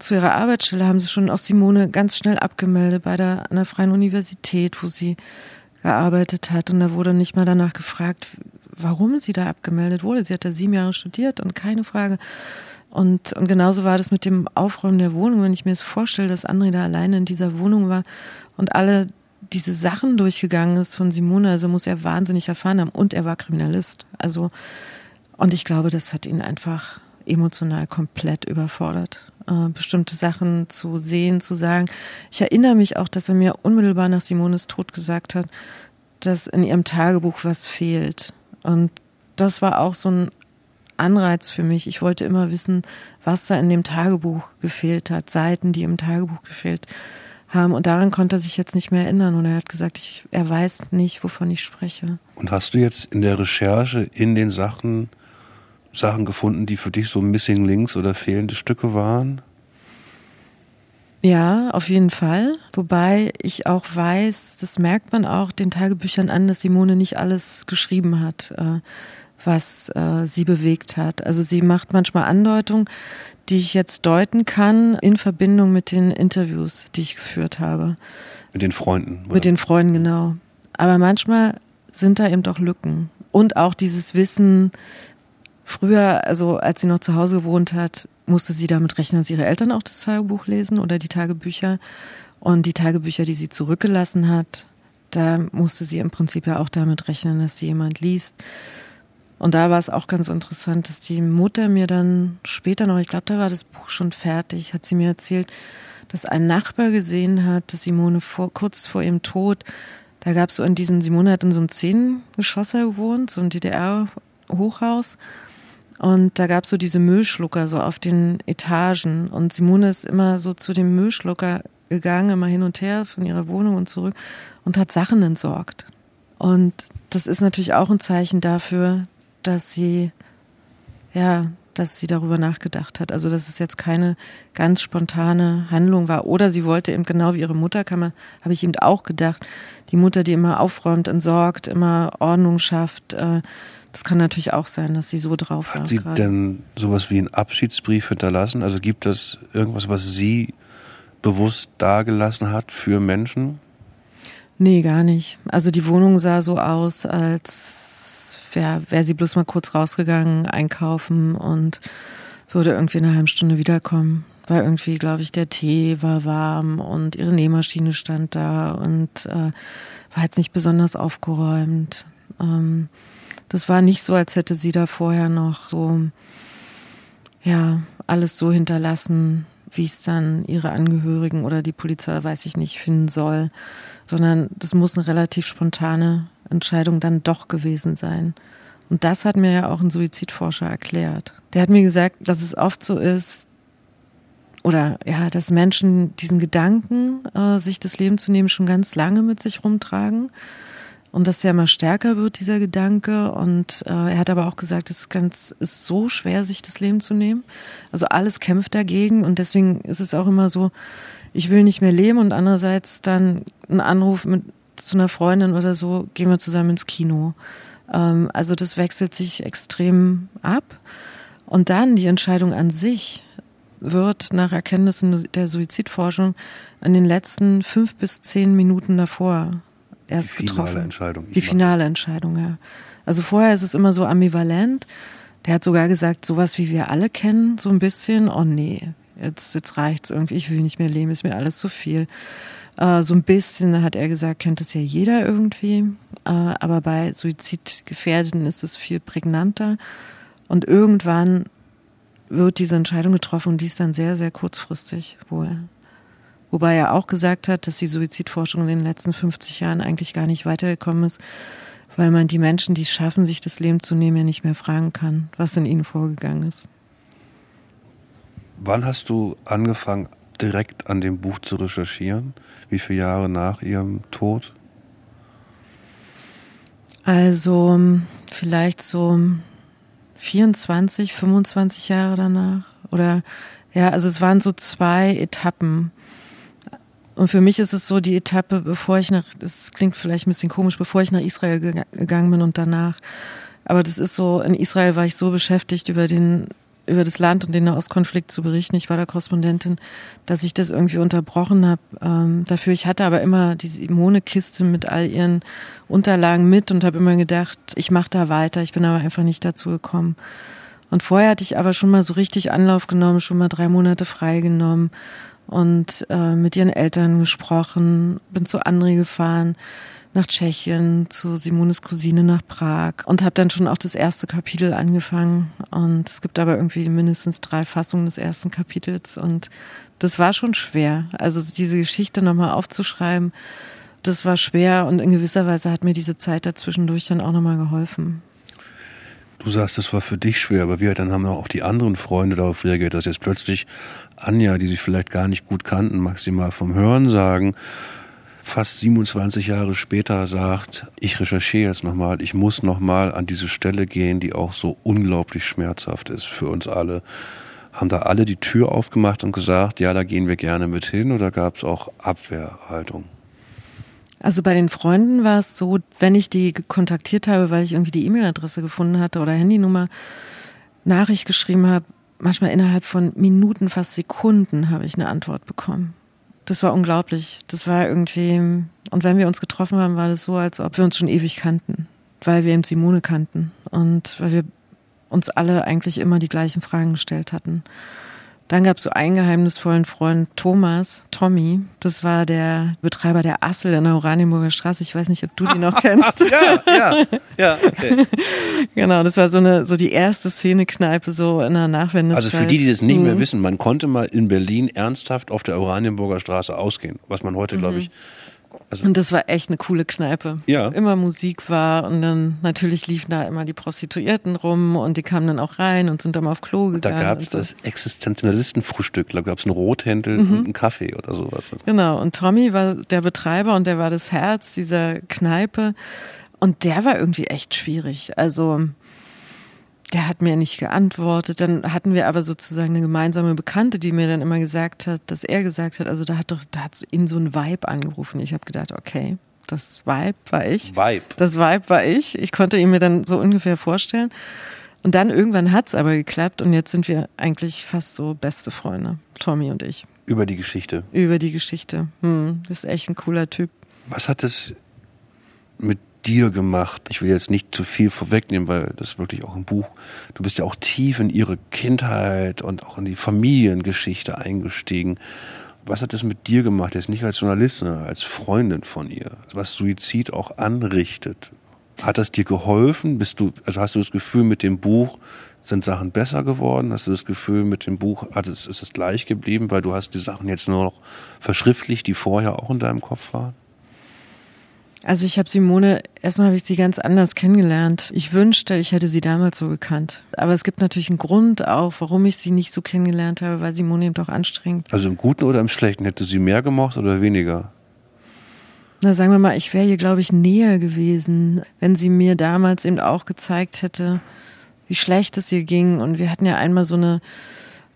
zu ihrer Arbeitsstelle haben sie schon auch Simone ganz schnell abgemeldet bei der, an der Freien Universität, wo sie gearbeitet hat. Und da wurde nicht mal danach gefragt, warum sie da abgemeldet wurde. Sie hat da sieben Jahre studiert und keine Frage. Und, und genauso war das mit dem Aufräumen der Wohnung. Wenn ich mir das vorstelle, dass André da alleine in dieser Wohnung war und alle diese Sachen durchgegangen ist von Simone, also muss er wahnsinnig erfahren haben. Und er war Kriminalist. Also, und ich glaube, das hat ihn einfach emotional komplett überfordert äh, bestimmte Sachen zu sehen, zu sagen. Ich erinnere mich auch, dass er mir unmittelbar nach Simones Tod gesagt hat, dass in ihrem Tagebuch was fehlt. Und das war auch so ein Anreiz für mich. Ich wollte immer wissen, was da in dem Tagebuch gefehlt hat, Seiten, die im Tagebuch gefehlt haben. Und daran konnte er sich jetzt nicht mehr erinnern. Und er hat gesagt, ich, er weiß nicht, wovon ich spreche. Und hast du jetzt in der Recherche in den Sachen Sachen gefunden, die für dich so Missing Links oder fehlende Stücke waren? Ja, auf jeden Fall. Wobei ich auch weiß, das merkt man auch den Tagebüchern an, dass Simone nicht alles geschrieben hat, äh, was äh, sie bewegt hat. Also sie macht manchmal Andeutungen, die ich jetzt deuten kann in Verbindung mit den Interviews, die ich geführt habe. Mit den Freunden. Oder? Mit den Freunden, genau. Aber manchmal sind da eben doch Lücken. Und auch dieses Wissen, Früher, also als sie noch zu Hause gewohnt hat, musste sie damit rechnen, dass ihre Eltern auch das Tagebuch lesen oder die Tagebücher. Und die Tagebücher, die sie zurückgelassen hat, da musste sie im Prinzip ja auch damit rechnen, dass sie jemand liest. Und da war es auch ganz interessant, dass die Mutter mir dann später noch, ich glaube, da war das Buch schon fertig, hat sie mir erzählt, dass ein Nachbar gesehen hat, dass Simone vor, kurz vor ihrem Tod, da gab es so in diesen, Simone hat in so einem Zehngeschosser gewohnt, so ein DDR-Hochhaus. Und da gab es so diese Müllschlucker so auf den Etagen. Und Simone ist immer so zu dem Müllschlucker gegangen, immer hin und her von ihrer Wohnung und zurück und hat Sachen entsorgt. Und das ist natürlich auch ein Zeichen dafür, dass sie, ja, dass sie darüber nachgedacht hat. Also, dass es jetzt keine ganz spontane Handlung war. Oder sie wollte eben genau wie ihre Mutter, kann man, habe ich eben auch gedacht, die Mutter, die immer aufräumt, entsorgt, immer Ordnung schafft, äh, das kann natürlich auch sein, dass sie so drauf Hat sie grade. denn sowas wie einen Abschiedsbrief hinterlassen? Also gibt es irgendwas, was sie bewusst dagelassen hat für Menschen? Nee, gar nicht. Also die Wohnung sah so aus, als wäre wär sie bloß mal kurz rausgegangen, einkaufen und würde irgendwie in einer halben Stunde wiederkommen. Weil irgendwie, glaube ich, der Tee war warm und ihre Nähmaschine stand da und äh, war jetzt nicht besonders aufgeräumt. Ähm, das war nicht so, als hätte sie da vorher noch so, ja, alles so hinterlassen, wie es dann ihre Angehörigen oder die Polizei, weiß ich nicht, finden soll, sondern das muss eine relativ spontane Entscheidung dann doch gewesen sein. Und das hat mir ja auch ein Suizidforscher erklärt. Der hat mir gesagt, dass es oft so ist, oder ja, dass Menschen diesen Gedanken, äh, sich das Leben zu nehmen, schon ganz lange mit sich rumtragen und dass der immer stärker wird, dieser Gedanke. Und äh, er hat aber auch gesagt, es ist ganz, ist so schwer, sich das Leben zu nehmen. Also alles kämpft dagegen und deswegen ist es auch immer so, ich will nicht mehr leben und andererseits dann ein Anruf mit zu einer Freundin oder so, gehen wir zusammen ins Kino. Ähm, also das wechselt sich extrem ab. Und dann die Entscheidung an sich, wird nach Erkenntnissen der Suizidforschung in den letzten fünf bis zehn Minuten davor erst die finale getroffen. Entscheidung. Die finale Entscheidung, ja. Also vorher ist es immer so ambivalent. Der hat sogar gesagt, sowas wie wir alle kennen, so ein bisschen, oh nee, jetzt, jetzt reicht's irgendwie, ich will nicht mehr leben, ist mir alles zu viel. Äh, so ein bisschen, hat er gesagt, kennt das ja jeder irgendwie. Äh, aber bei Suizidgefährdeten ist es viel prägnanter. Und irgendwann wird diese Entscheidung getroffen und die ist dann sehr, sehr kurzfristig wohl. Wobei er auch gesagt hat, dass die Suizidforschung in den letzten 50 Jahren eigentlich gar nicht weitergekommen ist, weil man die Menschen, die es schaffen, sich das Leben zu nehmen, ja nicht mehr fragen kann, was in ihnen vorgegangen ist. Wann hast du angefangen, direkt an dem Buch zu recherchieren? Wie viele Jahre nach ihrem Tod? Also vielleicht so 24, 25 Jahre danach. Oder ja, also es waren so zwei Etappen. Und für mich ist es so die Etappe, bevor ich nach, das klingt vielleicht ein bisschen komisch, bevor ich nach Israel gegangen bin und danach. Aber das ist so, in Israel war ich so beschäftigt über den, über das Land und den Nahostkonflikt zu berichten. Ich war da Korrespondentin, dass ich das irgendwie unterbrochen habe. Ähm, dafür, ich hatte aber immer diese Imone-Kiste mit all ihren Unterlagen mit und habe immer gedacht, ich mache da weiter. Ich bin aber einfach nicht dazu gekommen. Und vorher hatte ich aber schon mal so richtig Anlauf genommen, schon mal drei Monate freigenommen und äh, mit ihren Eltern gesprochen, bin zu André gefahren, nach Tschechien, zu Simones Cousine nach Prag und habe dann schon auch das erste Kapitel angefangen. Und es gibt aber irgendwie mindestens drei Fassungen des ersten Kapitels und das war schon schwer. Also diese Geschichte nochmal aufzuschreiben, das war schwer und in gewisser Weise hat mir diese Zeit dazwischendurch dann auch nochmal geholfen. Du sagst, das war für dich schwer, aber wir dann haben auch die anderen Freunde darauf reagiert, dass jetzt plötzlich Anja, die sich vielleicht gar nicht gut kannten, maximal vom Hören sagen, fast 27 Jahre später sagt, ich recherchiere jetzt nochmal, ich muss nochmal an diese Stelle gehen, die auch so unglaublich schmerzhaft ist für uns alle. Haben da alle die Tür aufgemacht und gesagt, ja, da gehen wir gerne mit hin oder gab es auch Abwehrhaltung? Also bei den Freunden war es so, wenn ich die kontaktiert habe, weil ich irgendwie die E-Mail-Adresse gefunden hatte oder Handynummer, Nachricht geschrieben habe, manchmal innerhalb von Minuten, fast Sekunden habe ich eine Antwort bekommen. Das war unglaublich. Das war irgendwie, und wenn wir uns getroffen haben, war das so, als ob wir uns schon ewig kannten, weil wir eben Simone kannten und weil wir uns alle eigentlich immer die gleichen Fragen gestellt hatten. Dann gab es so einen geheimnisvollen Freund, Thomas, Tommy. Das war der Betreiber der Assel in der Oranienburger Straße. Ich weiß nicht, ob du die noch kennst. ja, ja, ja, okay. genau, das war so eine, so die erste Szenekneipe so in der Nachwendezeit. Also für die, die das nicht mehr mhm. wissen, man konnte mal in Berlin ernsthaft auf der Oranienburger Straße ausgehen, was man heute, mhm. glaube ich, also und das war echt eine coole Kneipe. Ja. Immer Musik war und dann natürlich liefen da immer die Prostituierten rum und die kamen dann auch rein und sind dann mal auf Klo gegangen. Da gab es so. das Existenzialistenfrühstück, da gab es einen Rothändel mhm. und einen Kaffee oder sowas. Genau, und Tommy war der Betreiber und der war das Herz dieser Kneipe und der war irgendwie echt schwierig. Also der hat mir nicht geantwortet. Dann hatten wir aber sozusagen eine gemeinsame Bekannte, die mir dann immer gesagt hat, dass er gesagt hat, also da hat doch, da hat ihn so ein Vibe angerufen. Ich habe gedacht, okay, das Vibe war ich. Vibe. Das Vibe war ich. Ich konnte ihn mir dann so ungefähr vorstellen. Und dann irgendwann hat's aber geklappt und jetzt sind wir eigentlich fast so beste Freunde, Tommy und ich. Über die Geschichte. Über die Geschichte. Hm, das ist echt ein cooler Typ. Was hat es mit dir gemacht? Ich will jetzt nicht zu viel vorwegnehmen, weil das wirklich auch ein Buch. Du bist ja auch tief in ihre Kindheit und auch in die Familiengeschichte eingestiegen. Was hat es mit dir gemacht, jetzt nicht als Journalistin, als Freundin von ihr? Was Suizid auch anrichtet. Hat das dir geholfen? Bist du, also hast du das Gefühl, mit dem Buch sind Sachen besser geworden? Hast du das Gefühl, mit dem Buch hat ist es gleich geblieben, weil du hast die Sachen jetzt nur noch verschriftlicht, die vorher auch in deinem Kopf waren? Also ich habe Simone, erstmal habe ich sie ganz anders kennengelernt. Ich wünschte, ich hätte sie damals so gekannt. Aber es gibt natürlich einen Grund auch, warum ich sie nicht so kennengelernt habe, weil Simone eben doch anstrengend. Also im Guten oder im Schlechten? Hätte sie mehr gemocht oder weniger? Na, sagen wir mal, ich wäre ihr, glaube ich, näher gewesen, wenn sie mir damals eben auch gezeigt hätte, wie schlecht es ihr ging. Und wir hatten ja einmal so eine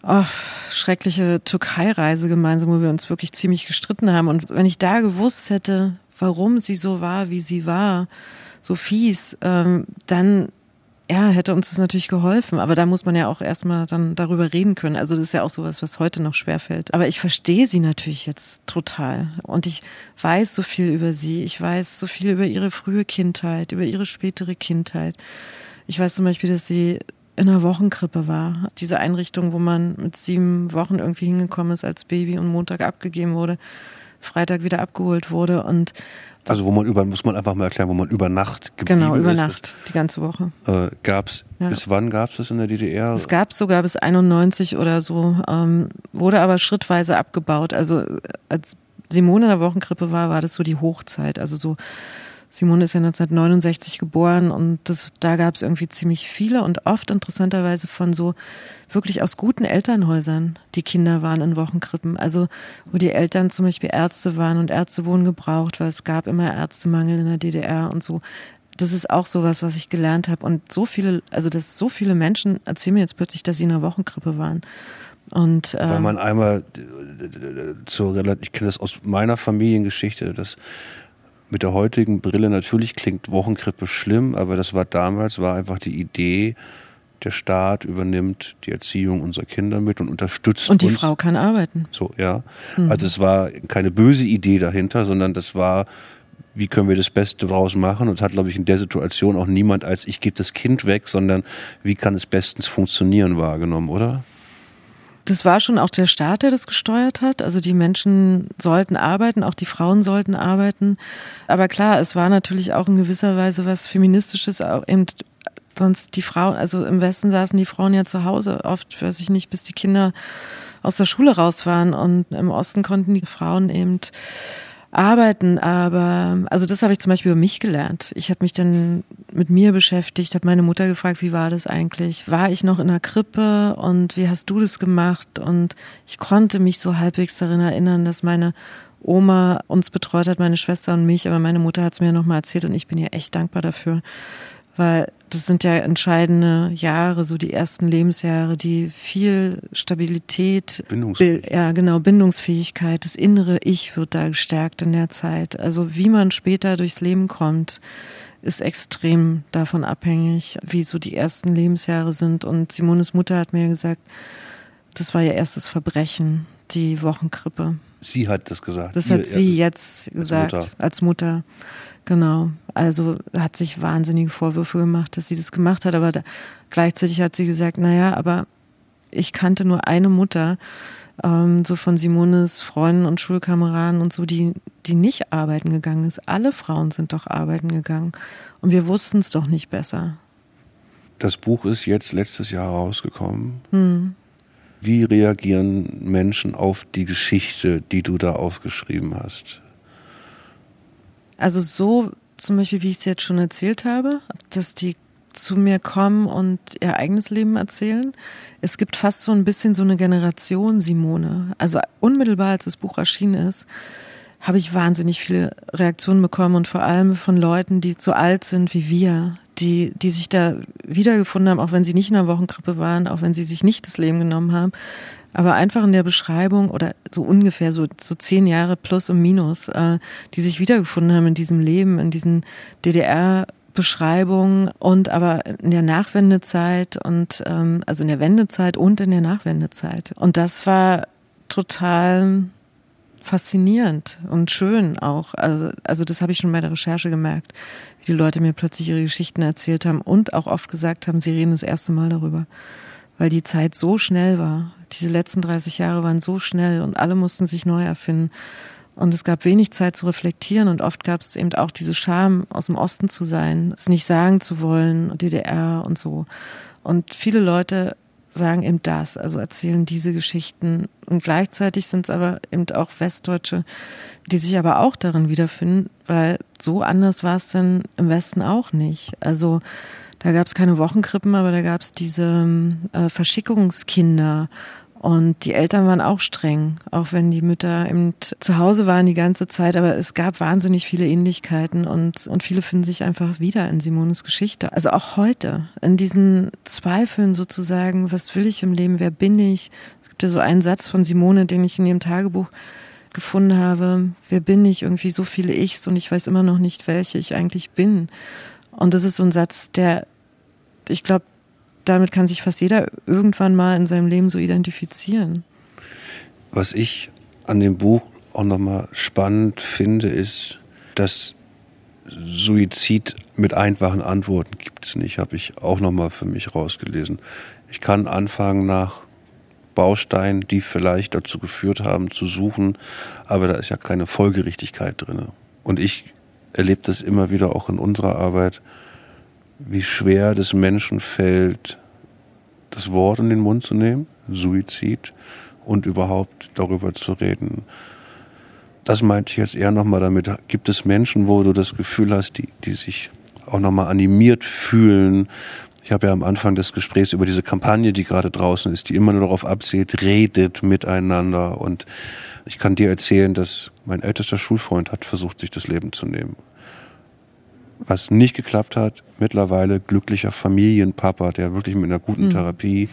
oh, schreckliche Türkei-Reise gemeinsam, wo wir uns wirklich ziemlich gestritten haben. Und wenn ich da gewusst hätte, warum sie so war, wie sie war, so fies, ähm, dann ja, hätte uns das natürlich geholfen. Aber da muss man ja auch erstmal dann darüber reden können. Also das ist ja auch sowas, was heute noch schwerfällt. Aber ich verstehe sie natürlich jetzt total. Und ich weiß so viel über sie. Ich weiß so viel über ihre frühe Kindheit, über ihre spätere Kindheit. Ich weiß zum Beispiel, dass sie in einer Wochenkrippe war. Diese Einrichtung, wo man mit sieben Wochen irgendwie hingekommen ist als Baby und Montag abgegeben wurde, Freitag wieder abgeholt wurde und also wo man über, muss man einfach mal erklären, wo man über Nacht geblieben Genau, über ist. Nacht, die ganze Woche. Äh, gab's, ja. bis wann gab es das in der DDR? Es gab sogar bis 91 oder so, ähm, wurde aber schrittweise abgebaut. Also äh, als Simone in der Wochenkrippe war, war das so die Hochzeit. Also so Simone ist ja 1969 geboren und das, da gab es irgendwie ziemlich viele und oft interessanterweise von so wirklich aus guten Elternhäusern, die Kinder waren in Wochenkrippen. Also wo die Eltern zum Beispiel Ärzte waren und Ärzte wurden gebraucht, weil es gab immer Ärztemangel in der DDR und so. Das ist auch sowas, was ich gelernt habe. Und so viele, also dass so viele Menschen erzählen mir jetzt plötzlich, dass sie in der Wochenkrippe waren. Und, ähm, Weil man einmal, äh, zur, ich kenne das aus meiner Familiengeschichte, dass mit der heutigen Brille natürlich klingt Wochenkrippe schlimm, aber das war damals, war einfach die Idee, der Staat übernimmt die Erziehung unserer Kinder mit und unterstützt Und die uns. Frau kann arbeiten. So, ja. Mhm. Also es war keine böse Idee dahinter, sondern das war, wie können wir das Beste draus machen? Und hat, glaube ich, in der Situation auch niemand als ich gebe das Kind weg, sondern wie kann es bestens funktionieren wahrgenommen, oder? Das war schon auch der Staat, der das gesteuert hat. Also die Menschen sollten arbeiten, auch die Frauen sollten arbeiten. Aber klar, es war natürlich auch in gewisser Weise was Feministisches, auch eben sonst die Frauen, also im Westen saßen die Frauen ja zu Hause, oft, weiß ich nicht, bis die Kinder aus der Schule raus waren und im Osten konnten die Frauen eben arbeiten, aber also das habe ich zum Beispiel über mich gelernt. Ich habe mich dann mit mir beschäftigt, habe meine Mutter gefragt, wie war das eigentlich? War ich noch in der Krippe und wie hast du das gemacht? Und ich konnte mich so halbwegs darin erinnern, dass meine Oma uns betreut hat, meine Schwester und mich, aber meine Mutter hat es mir nochmal erzählt und ich bin ihr echt dankbar dafür, weil das sind ja entscheidende Jahre, so die ersten Lebensjahre, die viel Stabilität, Bindungsfähigkeit. ja genau, Bindungsfähigkeit, das innere Ich wird da gestärkt in der Zeit. Also wie man später durchs Leben kommt, ist extrem davon abhängig, wie so die ersten Lebensjahre sind. Und Simones Mutter hat mir gesagt, das war ihr erstes Verbrechen, die Wochenkrippe. Sie hat das gesagt. Das hat sie jetzt gesagt als Mutter. Als Mutter. Genau. Also hat sich wahnsinnige Vorwürfe gemacht, dass sie das gemacht hat, aber da, gleichzeitig hat sie gesagt, naja, aber ich kannte nur eine Mutter, ähm, so von Simones Freunden und Schulkameraden und so, die, die nicht arbeiten gegangen ist. Alle Frauen sind doch arbeiten gegangen. Und wir wussten es doch nicht besser. Das Buch ist jetzt letztes Jahr rausgekommen. Hm. Wie reagieren Menschen auf die Geschichte, die du da aufgeschrieben hast? Also so zum Beispiel, wie ich es jetzt schon erzählt habe, dass die zu mir kommen und ihr eigenes Leben erzählen. Es gibt fast so ein bisschen so eine Generation Simone. Also unmittelbar, als das Buch erschienen ist, habe ich wahnsinnig viele Reaktionen bekommen und vor allem von Leuten, die so alt sind wie wir, die, die sich da wiedergefunden haben, auch wenn sie nicht in der Wochenkrippe waren, auch wenn sie sich nicht das Leben genommen haben, aber einfach in der Beschreibung oder so ungefähr so, so zehn Jahre plus und minus, äh, die sich wiedergefunden haben in diesem Leben, in diesen DDR Beschreibungen und aber in der Nachwendezeit und ähm, also in der Wendezeit und in der Nachwendezeit. Und das war total faszinierend und schön auch. Also, also das habe ich schon bei der Recherche gemerkt, wie die Leute mir plötzlich ihre Geschichten erzählt haben und auch oft gesagt haben, sie reden das erste Mal darüber. Weil die Zeit so schnell war. Diese letzten 30 Jahre waren so schnell und alle mussten sich neu erfinden. Und es gab wenig Zeit zu reflektieren und oft gab es eben auch diese Scham, aus dem Osten zu sein, es nicht sagen zu wollen, DDR und so. Und viele Leute sagen eben das, also erzählen diese Geschichten. Und gleichzeitig sind es aber eben auch Westdeutsche, die sich aber auch darin wiederfinden, weil so anders war es denn im Westen auch nicht. Also da gab es keine Wochenkrippen, aber da gab es diese äh, Verschickungskinder und die Eltern waren auch streng, auch wenn die Mütter eben zu Hause waren die ganze Zeit. Aber es gab wahnsinnig viele Ähnlichkeiten und, und viele finden sich einfach wieder in Simones Geschichte. Also auch heute, in diesen Zweifeln sozusagen, was will ich im Leben, wer bin ich? Es gibt ja so einen Satz von Simone, den ich in ihrem Tagebuch gefunden habe. Wer bin ich? Irgendwie so viele Ichs und ich weiß immer noch nicht, welche ich eigentlich bin. Und das ist so ein Satz, der, ich glaube, damit kann sich fast jeder irgendwann mal in seinem Leben so identifizieren. Was ich an dem Buch auch nochmal spannend finde, ist, dass Suizid mit einfachen Antworten gibt es nicht, habe ich auch nochmal für mich rausgelesen. Ich kann anfangen nach Bausteinen, die vielleicht dazu geführt haben, zu suchen, aber da ist ja keine Folgerichtigkeit drin. Und ich erlebe das immer wieder auch in unserer Arbeit, wie schwer des Menschen fällt, das Wort in den Mund zu nehmen, Suizid, und überhaupt darüber zu reden. Das meinte ich jetzt eher nochmal damit. Gibt es Menschen, wo du das Gefühl hast, die, die sich auch nochmal animiert fühlen? Ich habe ja am Anfang des Gesprächs über diese Kampagne, die gerade draußen ist, die immer nur darauf absieht, redet miteinander. Und ich kann dir erzählen, dass mein ältester Schulfreund hat versucht, sich das Leben zu nehmen was nicht geklappt hat, mittlerweile glücklicher Familienpapa, der wirklich mit einer guten mhm. Therapie,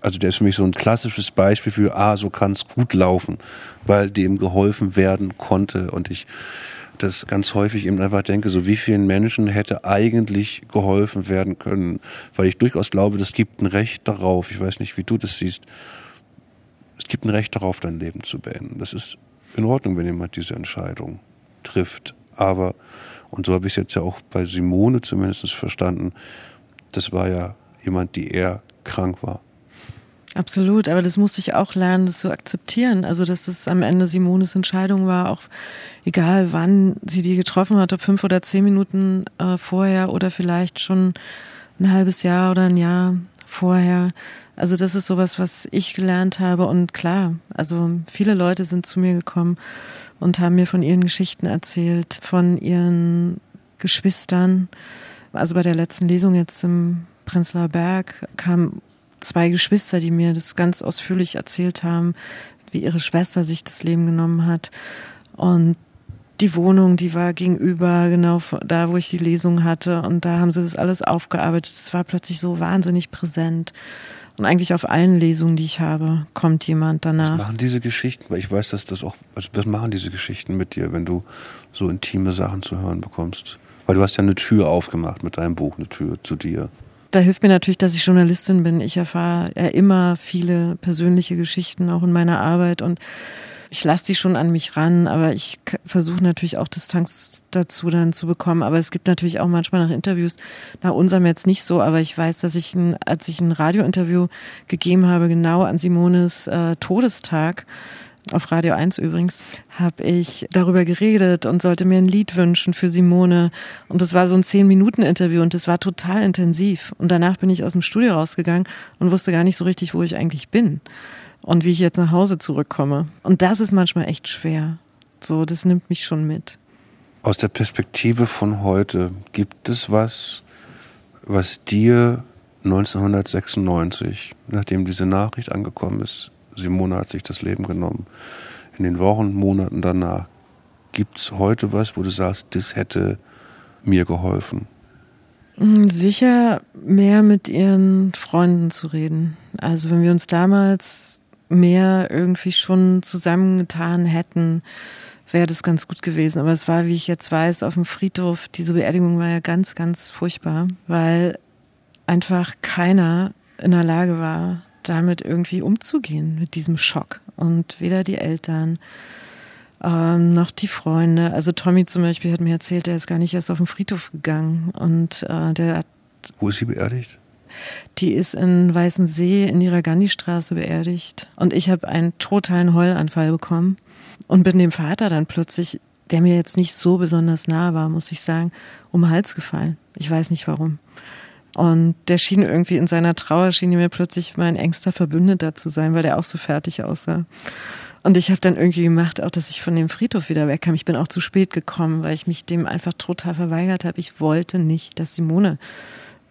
also der ist für mich so ein klassisches Beispiel für, ah, so kann es gut laufen, weil dem geholfen werden konnte. Und ich das ganz häufig eben einfach denke, so wie vielen Menschen hätte eigentlich geholfen werden können, weil ich durchaus glaube, das gibt ein Recht darauf, ich weiß nicht, wie du das siehst, es gibt ein Recht darauf, dein Leben zu beenden. Das ist in Ordnung, wenn jemand diese Entscheidung trifft, aber und so habe ich es jetzt ja auch bei Simone zumindest verstanden. Das war ja jemand, die eher krank war. Absolut, aber das musste ich auch lernen, das zu akzeptieren. Also, dass das am Ende Simones Entscheidung war, auch egal wann sie die getroffen hat, ob fünf oder zehn Minuten äh, vorher oder vielleicht schon ein halbes Jahr oder ein Jahr vorher. Also, das ist sowas, was ich gelernt habe. Und klar, also viele Leute sind zu mir gekommen und haben mir von ihren Geschichten erzählt, von ihren Geschwistern. Also bei der letzten Lesung jetzt im Prenzlauer Berg kamen zwei Geschwister, die mir das ganz ausführlich erzählt haben, wie ihre Schwester sich das Leben genommen hat. Und die Wohnung, die war gegenüber, genau da, wo ich die Lesung hatte. Und da haben sie das alles aufgearbeitet. Es war plötzlich so wahnsinnig präsent. Und eigentlich auf allen Lesungen, die ich habe, kommt jemand danach. Was machen diese Geschichten? Weil ich weiß, dass das auch, also was machen diese Geschichten mit dir, wenn du so intime Sachen zu hören bekommst? Weil du hast ja eine Tür aufgemacht mit deinem Buch, eine Tür zu dir. Da hilft mir natürlich, dass ich Journalistin bin. Ich erfahre ja immer viele persönliche Geschichten, auch in meiner Arbeit. Und ich lasse die schon an mich ran, aber ich versuche natürlich auch Distanz dazu dann zu bekommen. Aber es gibt natürlich auch manchmal nach Interviews, nach unserem jetzt nicht so, aber ich weiß, dass ich, ein, als ich ein Radiointerview gegeben habe, genau an Simones äh, Todestag, auf Radio 1 übrigens, habe ich darüber geredet und sollte mir ein Lied wünschen für Simone. Und das war so ein Zehn-Minuten-Interview und das war total intensiv. Und danach bin ich aus dem Studio rausgegangen und wusste gar nicht so richtig, wo ich eigentlich bin und wie ich jetzt nach Hause zurückkomme. Und das ist manchmal echt schwer. So, das nimmt mich schon mit. Aus der Perspektive von heute, gibt es was, was dir 1996, nachdem diese Nachricht angekommen ist, Simone hat sich das Leben genommen, in den Wochen, Monaten danach, gibt es heute was, wo du sagst, das hätte mir geholfen? Hm, sicher mehr mit ihren Freunden zu reden. Also wenn wir uns damals mehr irgendwie schon zusammengetan hätten, wäre das ganz gut gewesen. Aber es war, wie ich jetzt weiß, auf dem Friedhof, diese Beerdigung war ja ganz, ganz furchtbar, weil einfach keiner in der Lage war, damit irgendwie umzugehen, mit diesem Schock. Und weder die Eltern Ähm, noch die Freunde. Also Tommy zum Beispiel hat mir erzählt, er ist gar nicht erst auf den Friedhof gegangen. Und äh, der hat. Wo ist sie beerdigt? Die ist in Weißensee in ihrer Gandhi-Straße beerdigt. Und ich habe einen totalen Heulanfall bekommen und bin dem Vater dann plötzlich, der mir jetzt nicht so besonders nah war, muss ich sagen, um den Hals gefallen. Ich weiß nicht warum. Und der schien irgendwie in seiner Trauer, schien mir plötzlich mein engster Verbündeter zu sein, weil der auch so fertig aussah. Und ich habe dann irgendwie gemacht, auch dass ich von dem Friedhof wieder wegkam. Ich bin auch zu spät gekommen, weil ich mich dem einfach total verweigert habe. Ich wollte nicht, dass Simone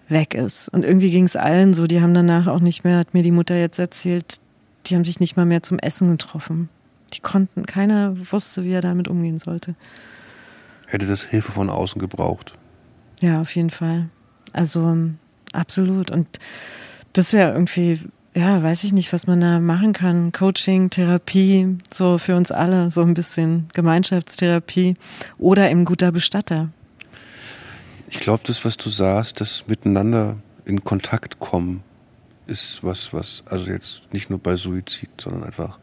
weg ist. Und irgendwie ging es allen so. Die haben danach auch nicht mehr, hat mir die Mutter jetzt erzählt, die haben sich nicht mal mehr zum Essen getroffen. Die konnten, keiner wusste, wie er damit umgehen sollte. Hätte das Hilfe von außen gebraucht? Ja, auf jeden Fall. Also absolut. Und das wäre irgendwie, ja, weiß ich nicht, was man da machen kann. Coaching, Therapie, so für uns alle, so ein bisschen Gemeinschaftstherapie oder eben guter Bestatter. Ich glaube, das, was du sagst, das miteinander in Kontakt kommen, ist was, was, also jetzt nicht nur bei Suizid, sondern einfach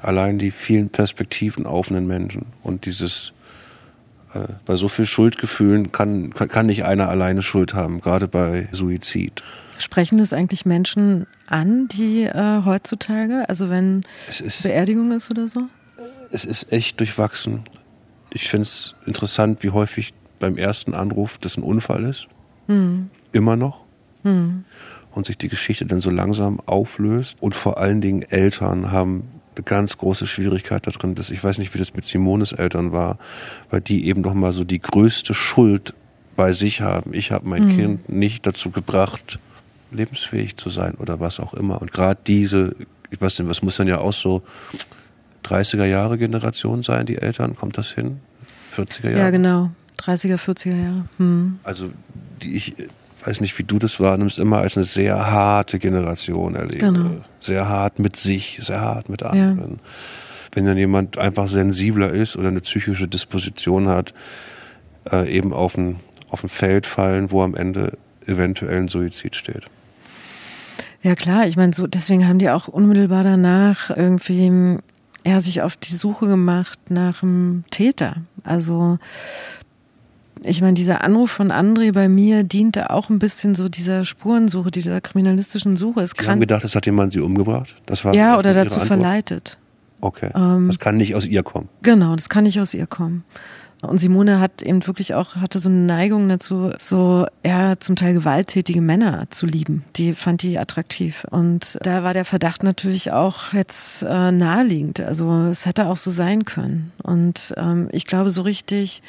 allein die vielen Perspektiven auf einen Menschen und dieses äh, bei so viel Schuldgefühlen kann, kann nicht einer alleine Schuld haben, gerade bei Suizid. Sprechen das eigentlich Menschen an, die äh, heutzutage, also wenn ist, Beerdigung ist oder so? Es ist echt durchwachsen. Ich finde es interessant, wie häufig beim ersten Anruf das ein Unfall ist. Hm. Immer noch. Hm. Und sich die Geschichte dann so langsam auflöst. Und vor allen Dingen Eltern haben eine ganz große Schwierigkeit da drin. Dass ich weiß nicht, wie das mit Simones Eltern war, weil die eben doch mal so die größte Schuld bei sich haben. Ich habe mein mhm. Kind nicht dazu gebracht, lebensfähig zu sein oder was auch immer. Und gerade diese, ich weiß nicht, was muss dann ja auch so 30er Jahre Generation sein, die Eltern, kommt das hin? 40er Jahre? Ja, genau. 30er, 40er Jahre. Hm. Also die ich weiß nicht, wie du das wahrnimmst, immer als eine sehr harte Generation erlebe. Genau. Sehr hart mit sich, sehr hart mit anderen. Ja. Wenn dann jemand einfach sensibler ist oder eine psychische Disposition hat, äh, eben auf ein, auf ein Feld fallen, wo am Ende eventuell ein Suizid steht. Ja klar, ich meine, so deswegen haben die auch unmittelbar danach irgendwie ja, sich auf die Suche gemacht nach einem Täter. Also ich meine, dieser Anruf von André bei mir diente auch ein bisschen so dieser Spurensuche, dieser kriminalistischen Suche. Es Sie haben gedacht, es hat jemand sie umgebracht? Das war ja, oder dazu verleitet. Okay. Ähm, das kann nicht aus ihr kommen. Genau, das kann nicht aus ihr kommen. Und Simone hat eben wirklich auch, hatte so eine Neigung dazu, so, ja, zum Teil gewalttätige Männer zu lieben. Die fand die attraktiv. Und da war der Verdacht natürlich auch jetzt äh, naheliegend. Also es hätte auch so sein können. Und ähm, ich glaube so richtig,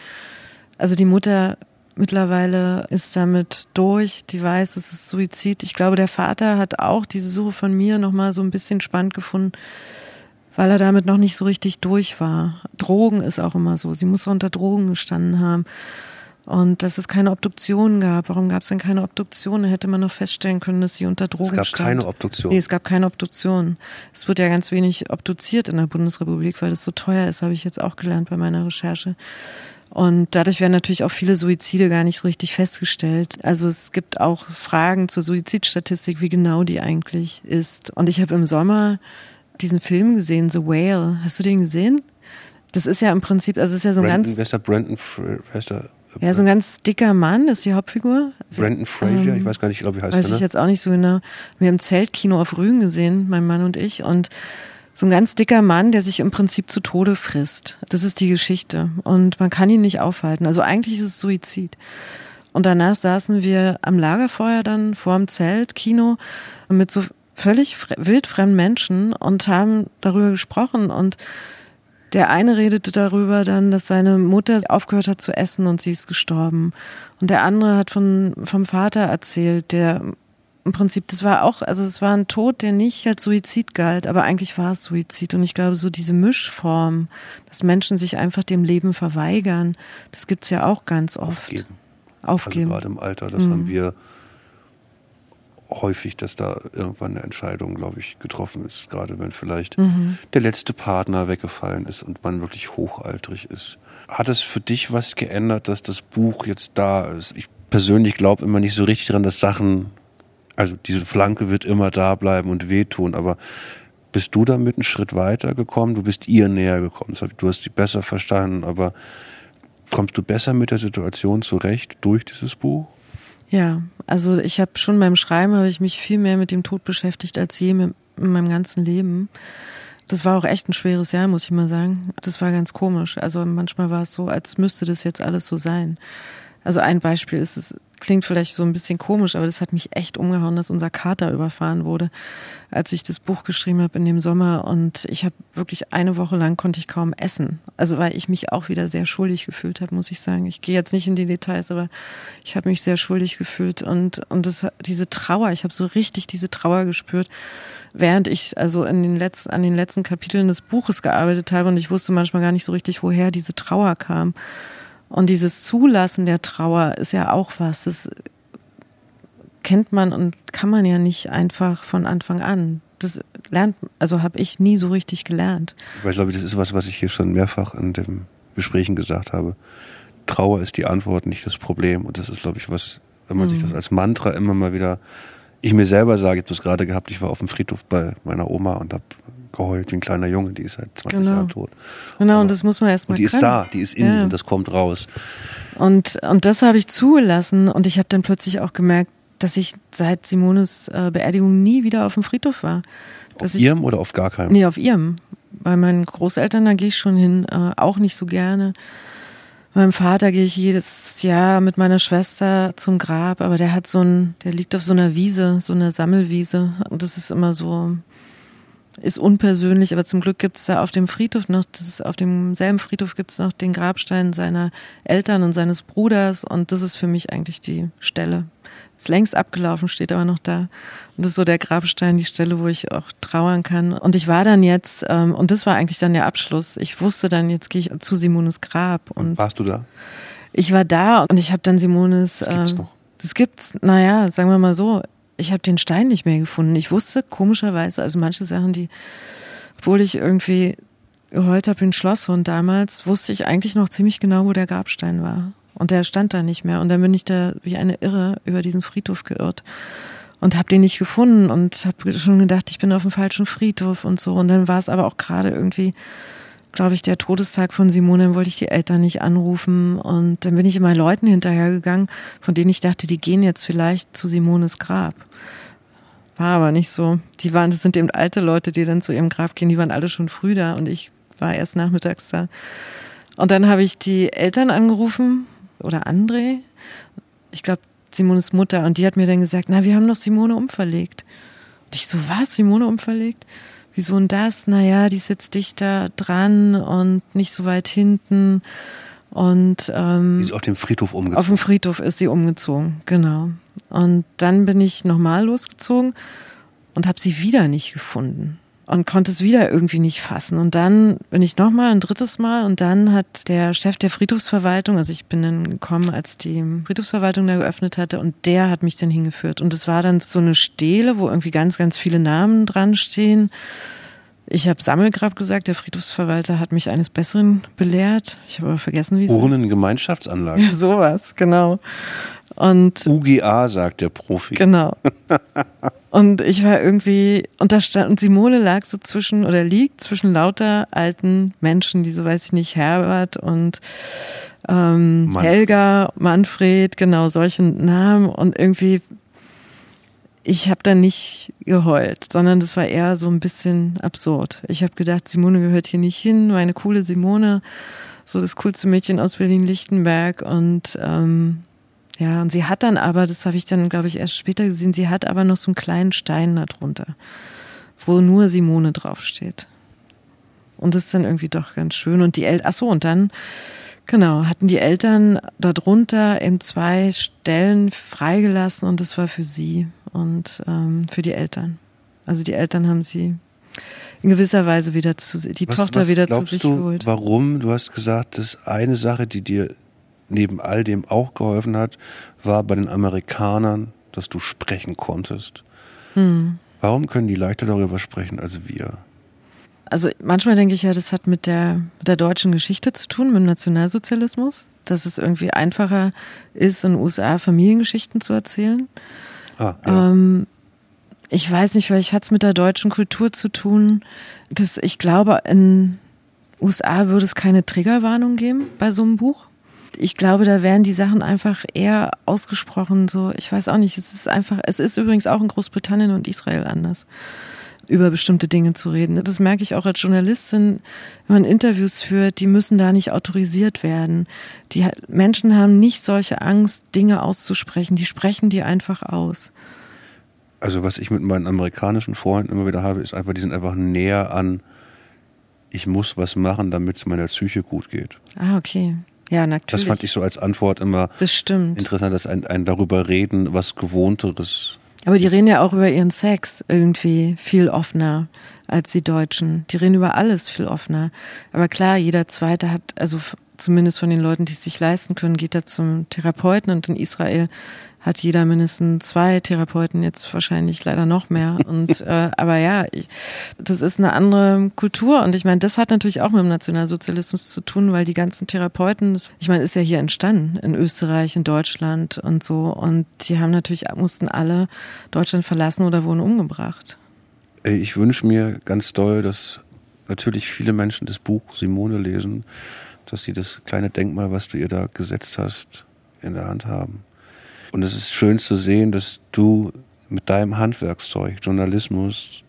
also die Mutter mittlerweile ist damit durch, die weiß, es ist Suizid. Ich glaube, der Vater hat auch diese Suche von mir nochmal so ein bisschen spannend gefunden, weil er damit noch nicht so richtig durch war. Drogen ist auch immer so. Sie muss unter Drogen gestanden haben. Und dass es keine Obduktion gab. Warum gab es denn keine Obduktion? Da hätte man noch feststellen können, dass sie unter Drogen stand. Es gab stand. keine Obduktion. Nee, es gab keine Obduktion. Es wird ja ganz wenig obduziert in der Bundesrepublik, weil das so teuer ist, habe ich jetzt auch gelernt bei meiner Recherche. Und dadurch werden natürlich auch viele Suizide gar nicht so richtig festgestellt. Also es gibt auch Fragen zur Suizidstatistik, wie genau die eigentlich ist. Und ich habe im Sommer diesen Film gesehen, The Whale. Hast du den gesehen? Das ist ja im Prinzip, also es ist ja so ein Brandon, ganz. Der Brandon, der? Ja, so ein ganz dicker Mann, ist die Hauptfigur. Brandon Fraser, ähm, ich weiß gar nicht, glaube ich heißt Weiß der, ich ne? jetzt auch nicht so genau. Wir haben Zeltkino auf Rügen gesehen, mein Mann und ich. Und so ein ganz dicker Mann, der sich im Prinzip zu Tode frisst. Das ist die Geschichte. Und man kann ihn nicht aufhalten. Also eigentlich ist es Suizid. Und danach saßen wir am Lagerfeuer dann vor dem Zelt, Kino, mit so völlig wildfremden Menschen und haben darüber gesprochen. Und der eine redete darüber dann, dass seine Mutter aufgehört hat zu essen und sie ist gestorben. Und der andere hat von, vom Vater erzählt, der im Prinzip, das war auch, also es war ein Tod, der nicht als Suizid galt, aber eigentlich war es Suizid. Und ich glaube, so diese Mischform, dass Menschen sich einfach dem Leben verweigern, das gibt's ja auch ganz oft. Aufgeben. Aufgeben. Also gerade im Alter, das mhm. haben wir häufig, dass da irgendwann eine Entscheidung, glaube ich, getroffen ist. Gerade wenn vielleicht mhm. der letzte Partner weggefallen ist und man wirklich hochaltrig ist. Hat es für dich was geändert, dass das Buch jetzt da ist? Ich persönlich glaube immer nicht so richtig daran, dass Sachen also diese Flanke wird immer da bleiben und wehtun, aber bist du damit einen Schritt weiter gekommen? Du bist ihr näher gekommen. Du hast sie besser verstanden, aber kommst du besser mit der Situation zurecht durch dieses Buch? Ja, also ich habe schon beim Schreiben habe ich mich viel mehr mit dem Tod beschäftigt als je in meinem ganzen Leben. Das war auch echt ein schweres Jahr, muss ich mal sagen. Das war ganz komisch. Also manchmal war es so, als müsste das jetzt alles so sein. Also ein Beispiel ist es, klingt vielleicht so ein bisschen komisch, aber das hat mich echt umgehauen, dass unser Kater überfahren wurde, als ich das Buch geschrieben habe in dem Sommer. Und ich habe wirklich eine Woche lang konnte ich kaum essen. Also weil ich mich auch wieder sehr schuldig gefühlt habe, muss ich sagen. Ich gehe jetzt nicht in die Details, aber ich habe mich sehr schuldig gefühlt und und das, diese Trauer, ich habe so richtig diese Trauer gespürt, während ich also in den letzten an den letzten Kapiteln des Buches gearbeitet habe und ich wusste manchmal gar nicht so richtig, woher diese Trauer kam. Und dieses Zulassen der Trauer ist ja auch was. Das kennt man und kann man ja nicht einfach von Anfang an. Das lernt, also habe ich nie so richtig gelernt. Weil, glaube ich, das ist was, was ich hier schon mehrfach in den Gesprächen gesagt habe. Trauer ist die Antwort, nicht das Problem. Und das ist, glaube ich, was, wenn man mhm. sich das als Mantra immer mal wieder, ich mir selber sage, ich habe das gerade gehabt, ich war auf dem Friedhof bei meiner Oma und habe geheult wie ein kleiner Junge, die ist seit 20 genau. Jahren tot. Genau, Aber, und das muss man erstmal. Und die können. ist da, die ist in ja. und das kommt raus. Und, und das habe ich zugelassen und ich habe dann plötzlich auch gemerkt, dass ich seit Simones äh, Beerdigung nie wieder auf dem Friedhof war. Dass auf ihrem ich, oder auf gar keinem? Nee, auf ihrem. Bei meinen Großeltern, da gehe ich schon hin, äh, auch nicht so gerne. Meinem Vater gehe ich jedes Jahr mit meiner Schwester zum Grab, aber der hat so ein, der liegt auf so einer Wiese, so einer Sammelwiese. Und das ist immer so, ist unpersönlich, aber zum Glück gibt es da auf dem Friedhof noch, das ist auf demselben Friedhof gibt es noch den Grabstein seiner Eltern und seines Bruders und das ist für mich eigentlich die Stelle. Ist längst abgelaufen, steht aber noch da. Und das ist so der Grabstein, die Stelle, wo ich auch trauern kann. Und ich war dann jetzt, ähm, und das war eigentlich dann der Abschluss. Ich wusste dann, jetzt gehe ich zu Simones Grab. Und Warst du da? Ich war da und ich habe dann Simones. Das gibt's äh, noch. Das gibt's, naja, sagen wir mal so, ich habe den Stein nicht mehr gefunden. Ich wusste komischerweise, also manche Sachen, die, obwohl ich irgendwie geheult habe in Schlosshund damals, wusste ich eigentlich noch ziemlich genau, wo der Grabstein war. Und der stand da nicht mehr. Und dann bin ich da wie eine Irre über diesen Friedhof geirrt und habe den nicht gefunden und habe schon gedacht, ich bin auf dem falschen Friedhof und so. Und dann war es aber auch gerade irgendwie glaube ich, der Todestag von Simone, dann wollte ich die Eltern nicht anrufen. Und dann bin ich immer Leuten hinterhergegangen, von denen ich dachte, die gehen jetzt vielleicht zu Simones Grab. War aber nicht so. Die waren, das sind eben alte Leute, die dann zu ihrem Grab gehen, die waren alle schon früh da und ich war erst nachmittags da. Und dann habe ich die Eltern angerufen oder André. Ich glaube, Simones Mutter. Und die hat mir dann gesagt, na, wir haben doch Simone umverlegt. Und ich so, was? Simone umverlegt? Wieso und das? Naja, die sitzt dichter dran und nicht so weit hinten. Und ähm, die ist auf dem Friedhof umgezogen. Auf dem Friedhof ist sie umgezogen, genau. Und dann bin ich nochmal losgezogen und habe sie wieder nicht gefunden und konnte es wieder irgendwie nicht fassen. Und dann bin ich nochmal ein drittes Mal und dann hat der Chef der Friedhofsverwaltung, also ich bin dann gekommen, als die Friedhofsverwaltung da geöffnet hatte und der hat mich dann hingeführt. Und es war dann so eine Stele, wo irgendwie ganz, ganz viele Namen dran stehen. Ich habe Sammelgrab gesagt, der Friedhofsverwalter hat mich eines Besseren belehrt. Ich habe aber vergessen, wie es Urnengemeinschaftsanlage. Ja, sowas, genau. Und UGA, sagt der Profi. Genau. Und ich war irgendwie, und da stand, und Simone lag so zwischen, oder liegt zwischen lauter alten Menschen, die so weiß ich nicht, Herbert und ähm, Mann. Helga, Manfred, genau, solchen Namen. Und irgendwie, ich habe da nicht geheult, sondern das war eher so ein bisschen absurd. Ich habe gedacht, Simone gehört hier nicht hin, meine coole Simone, so das coolste Mädchen aus Berlin-Lichtenberg und ähm, ja, und sie hat dann aber, das habe ich dann, glaube ich, erst später gesehen, sie hat aber noch so einen kleinen Stein darunter, wo nur Simone draufsteht. Und das ist dann irgendwie doch ganz schön. Und die Eltern, ach so, und dann, genau, hatten die Eltern darunter eben zwei Stellen freigelassen und das war für sie und ähm, für die Eltern. Also die Eltern haben sie in gewisser Weise wieder zu, die was, Tochter was wieder zu sich du, geholt. Warum? Du hast gesagt, das ist eine Sache, die dir neben all dem auch geholfen hat, war bei den Amerikanern, dass du sprechen konntest. Hm. Warum können die leichter darüber sprechen als wir? Also manchmal denke ich ja, das hat mit der, mit der deutschen Geschichte zu tun, mit dem Nationalsozialismus, dass es irgendwie einfacher ist, in den USA Familiengeschichten zu erzählen. Ah, ja. ähm, Ich weiß nicht, vielleicht hat es mit der deutschen Kultur zu tun. Dass ich glaube, in USA würde es keine Triggerwarnung geben bei so einem Buch. Ich glaube, da wären die Sachen einfach eher ausgesprochen. So, ich weiß auch nicht. Es ist einfach. Es ist übrigens auch in Großbritannien und Israel anders über bestimmte Dinge zu reden. Das merke ich auch als Journalistin, wenn man Interviews führt, die müssen da nicht autorisiert werden. Die Menschen haben nicht solche Angst, Dinge auszusprechen, die sprechen die einfach aus. Also was ich mit meinen amerikanischen Freunden immer wieder habe, ist einfach, die sind einfach näher an, ich muss was machen, damit es meiner Psyche gut geht. Ah, okay. Ja, natürlich. Das fand ich so als Antwort immer das stimmt. interessant, dass ein, ein darüber reden, was Gewohnteres aber die reden ja auch über ihren Sex irgendwie viel offener als die Deutschen. Die reden über alles viel offener. Aber klar, jeder Zweite hat, also zumindest von den Leuten, die es sich leisten können, geht da zum Therapeuten und in Israel hat jeder mindestens zwei Therapeuten, jetzt wahrscheinlich leider noch mehr. Und äh, aber ja, ich, das ist eine andere Kultur. Und ich meine, das hat natürlich auch mit dem Nationalsozialismus zu tun, weil die ganzen Therapeuten, das, ich meine, ist ja hier entstanden, in Österreich, in Deutschland und so. Und die haben natürlich, mussten alle Deutschland verlassen oder wurden umgebracht. Ich wünsche mir ganz doll, dass natürlich viele Menschen das Buch Simone lesen, dass sie das kleine Denkmal, was du ihr da gesetzt hast, in der Hand haben. Und es ist schön zu sehen, dass du mit deinem Handwerkszeug, Journalismus,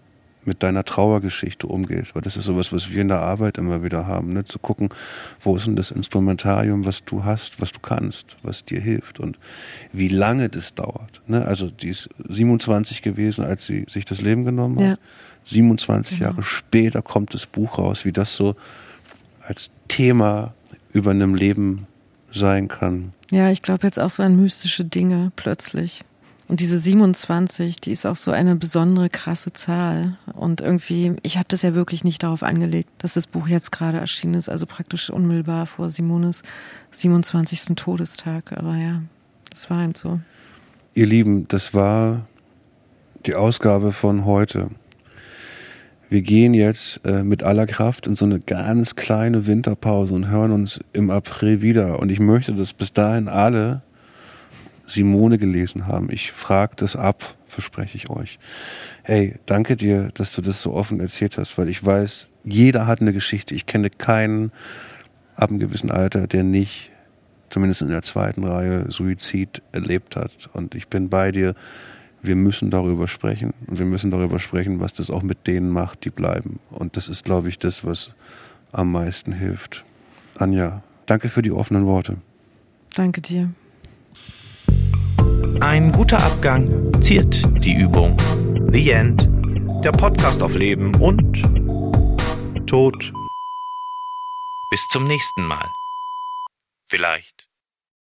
mit deiner Trauergeschichte umgehst. Weil das ist sowas, was wir in der Arbeit immer wieder haben. Ne? Zu gucken, wo ist denn das Instrumentarium, was du hast, was du kannst, was dir hilft und wie lange das dauert. Ne? Also die ist 27 gewesen, als sie sich das Leben genommen hat. Ja. 27 genau. Jahre später kommt das Buch raus, wie das so als Thema über einem Leben sein kann. Ja, ich glaube jetzt auch so an mystische Dinge plötzlich. Und diese 27, die ist auch so eine besondere krasse Zahl. Und irgendwie, ich habe das ja wirklich nicht darauf angelegt, dass das Buch jetzt gerade erschienen ist, also praktisch unmittelbar vor Simones 27. Todestag. Aber ja, das war eben so. Ihr Lieben, das war die Ausgabe von heute wir gehen jetzt äh, mit aller Kraft in so eine ganz kleine Winterpause und hören uns im April wieder. Und ich möchte, dass bis dahin alle Simone gelesen haben. Ich frage das ab, verspreche ich euch. Hey, danke dir, dass du das so offen erzählt hast, weil ich weiß, jeder hat eine Geschichte. Ich kenne keinen ab einem gewissen Alter, der nicht, zumindest in der zweiten Reihe, Suizid erlebt hat. Und ich bin bei dir wir müssen darüber sprechen und wir müssen darüber sprechen, was das auch mit denen macht, die bleiben. Und das ist, glaube ich, das, was am meisten hilft. Anja, danke für die offenen Worte. Danke dir. Ein guter Abgang ziert die Übung. The End. Der Podcast auf Leben und Tod. Bis zum nächsten Mal. Vielleicht.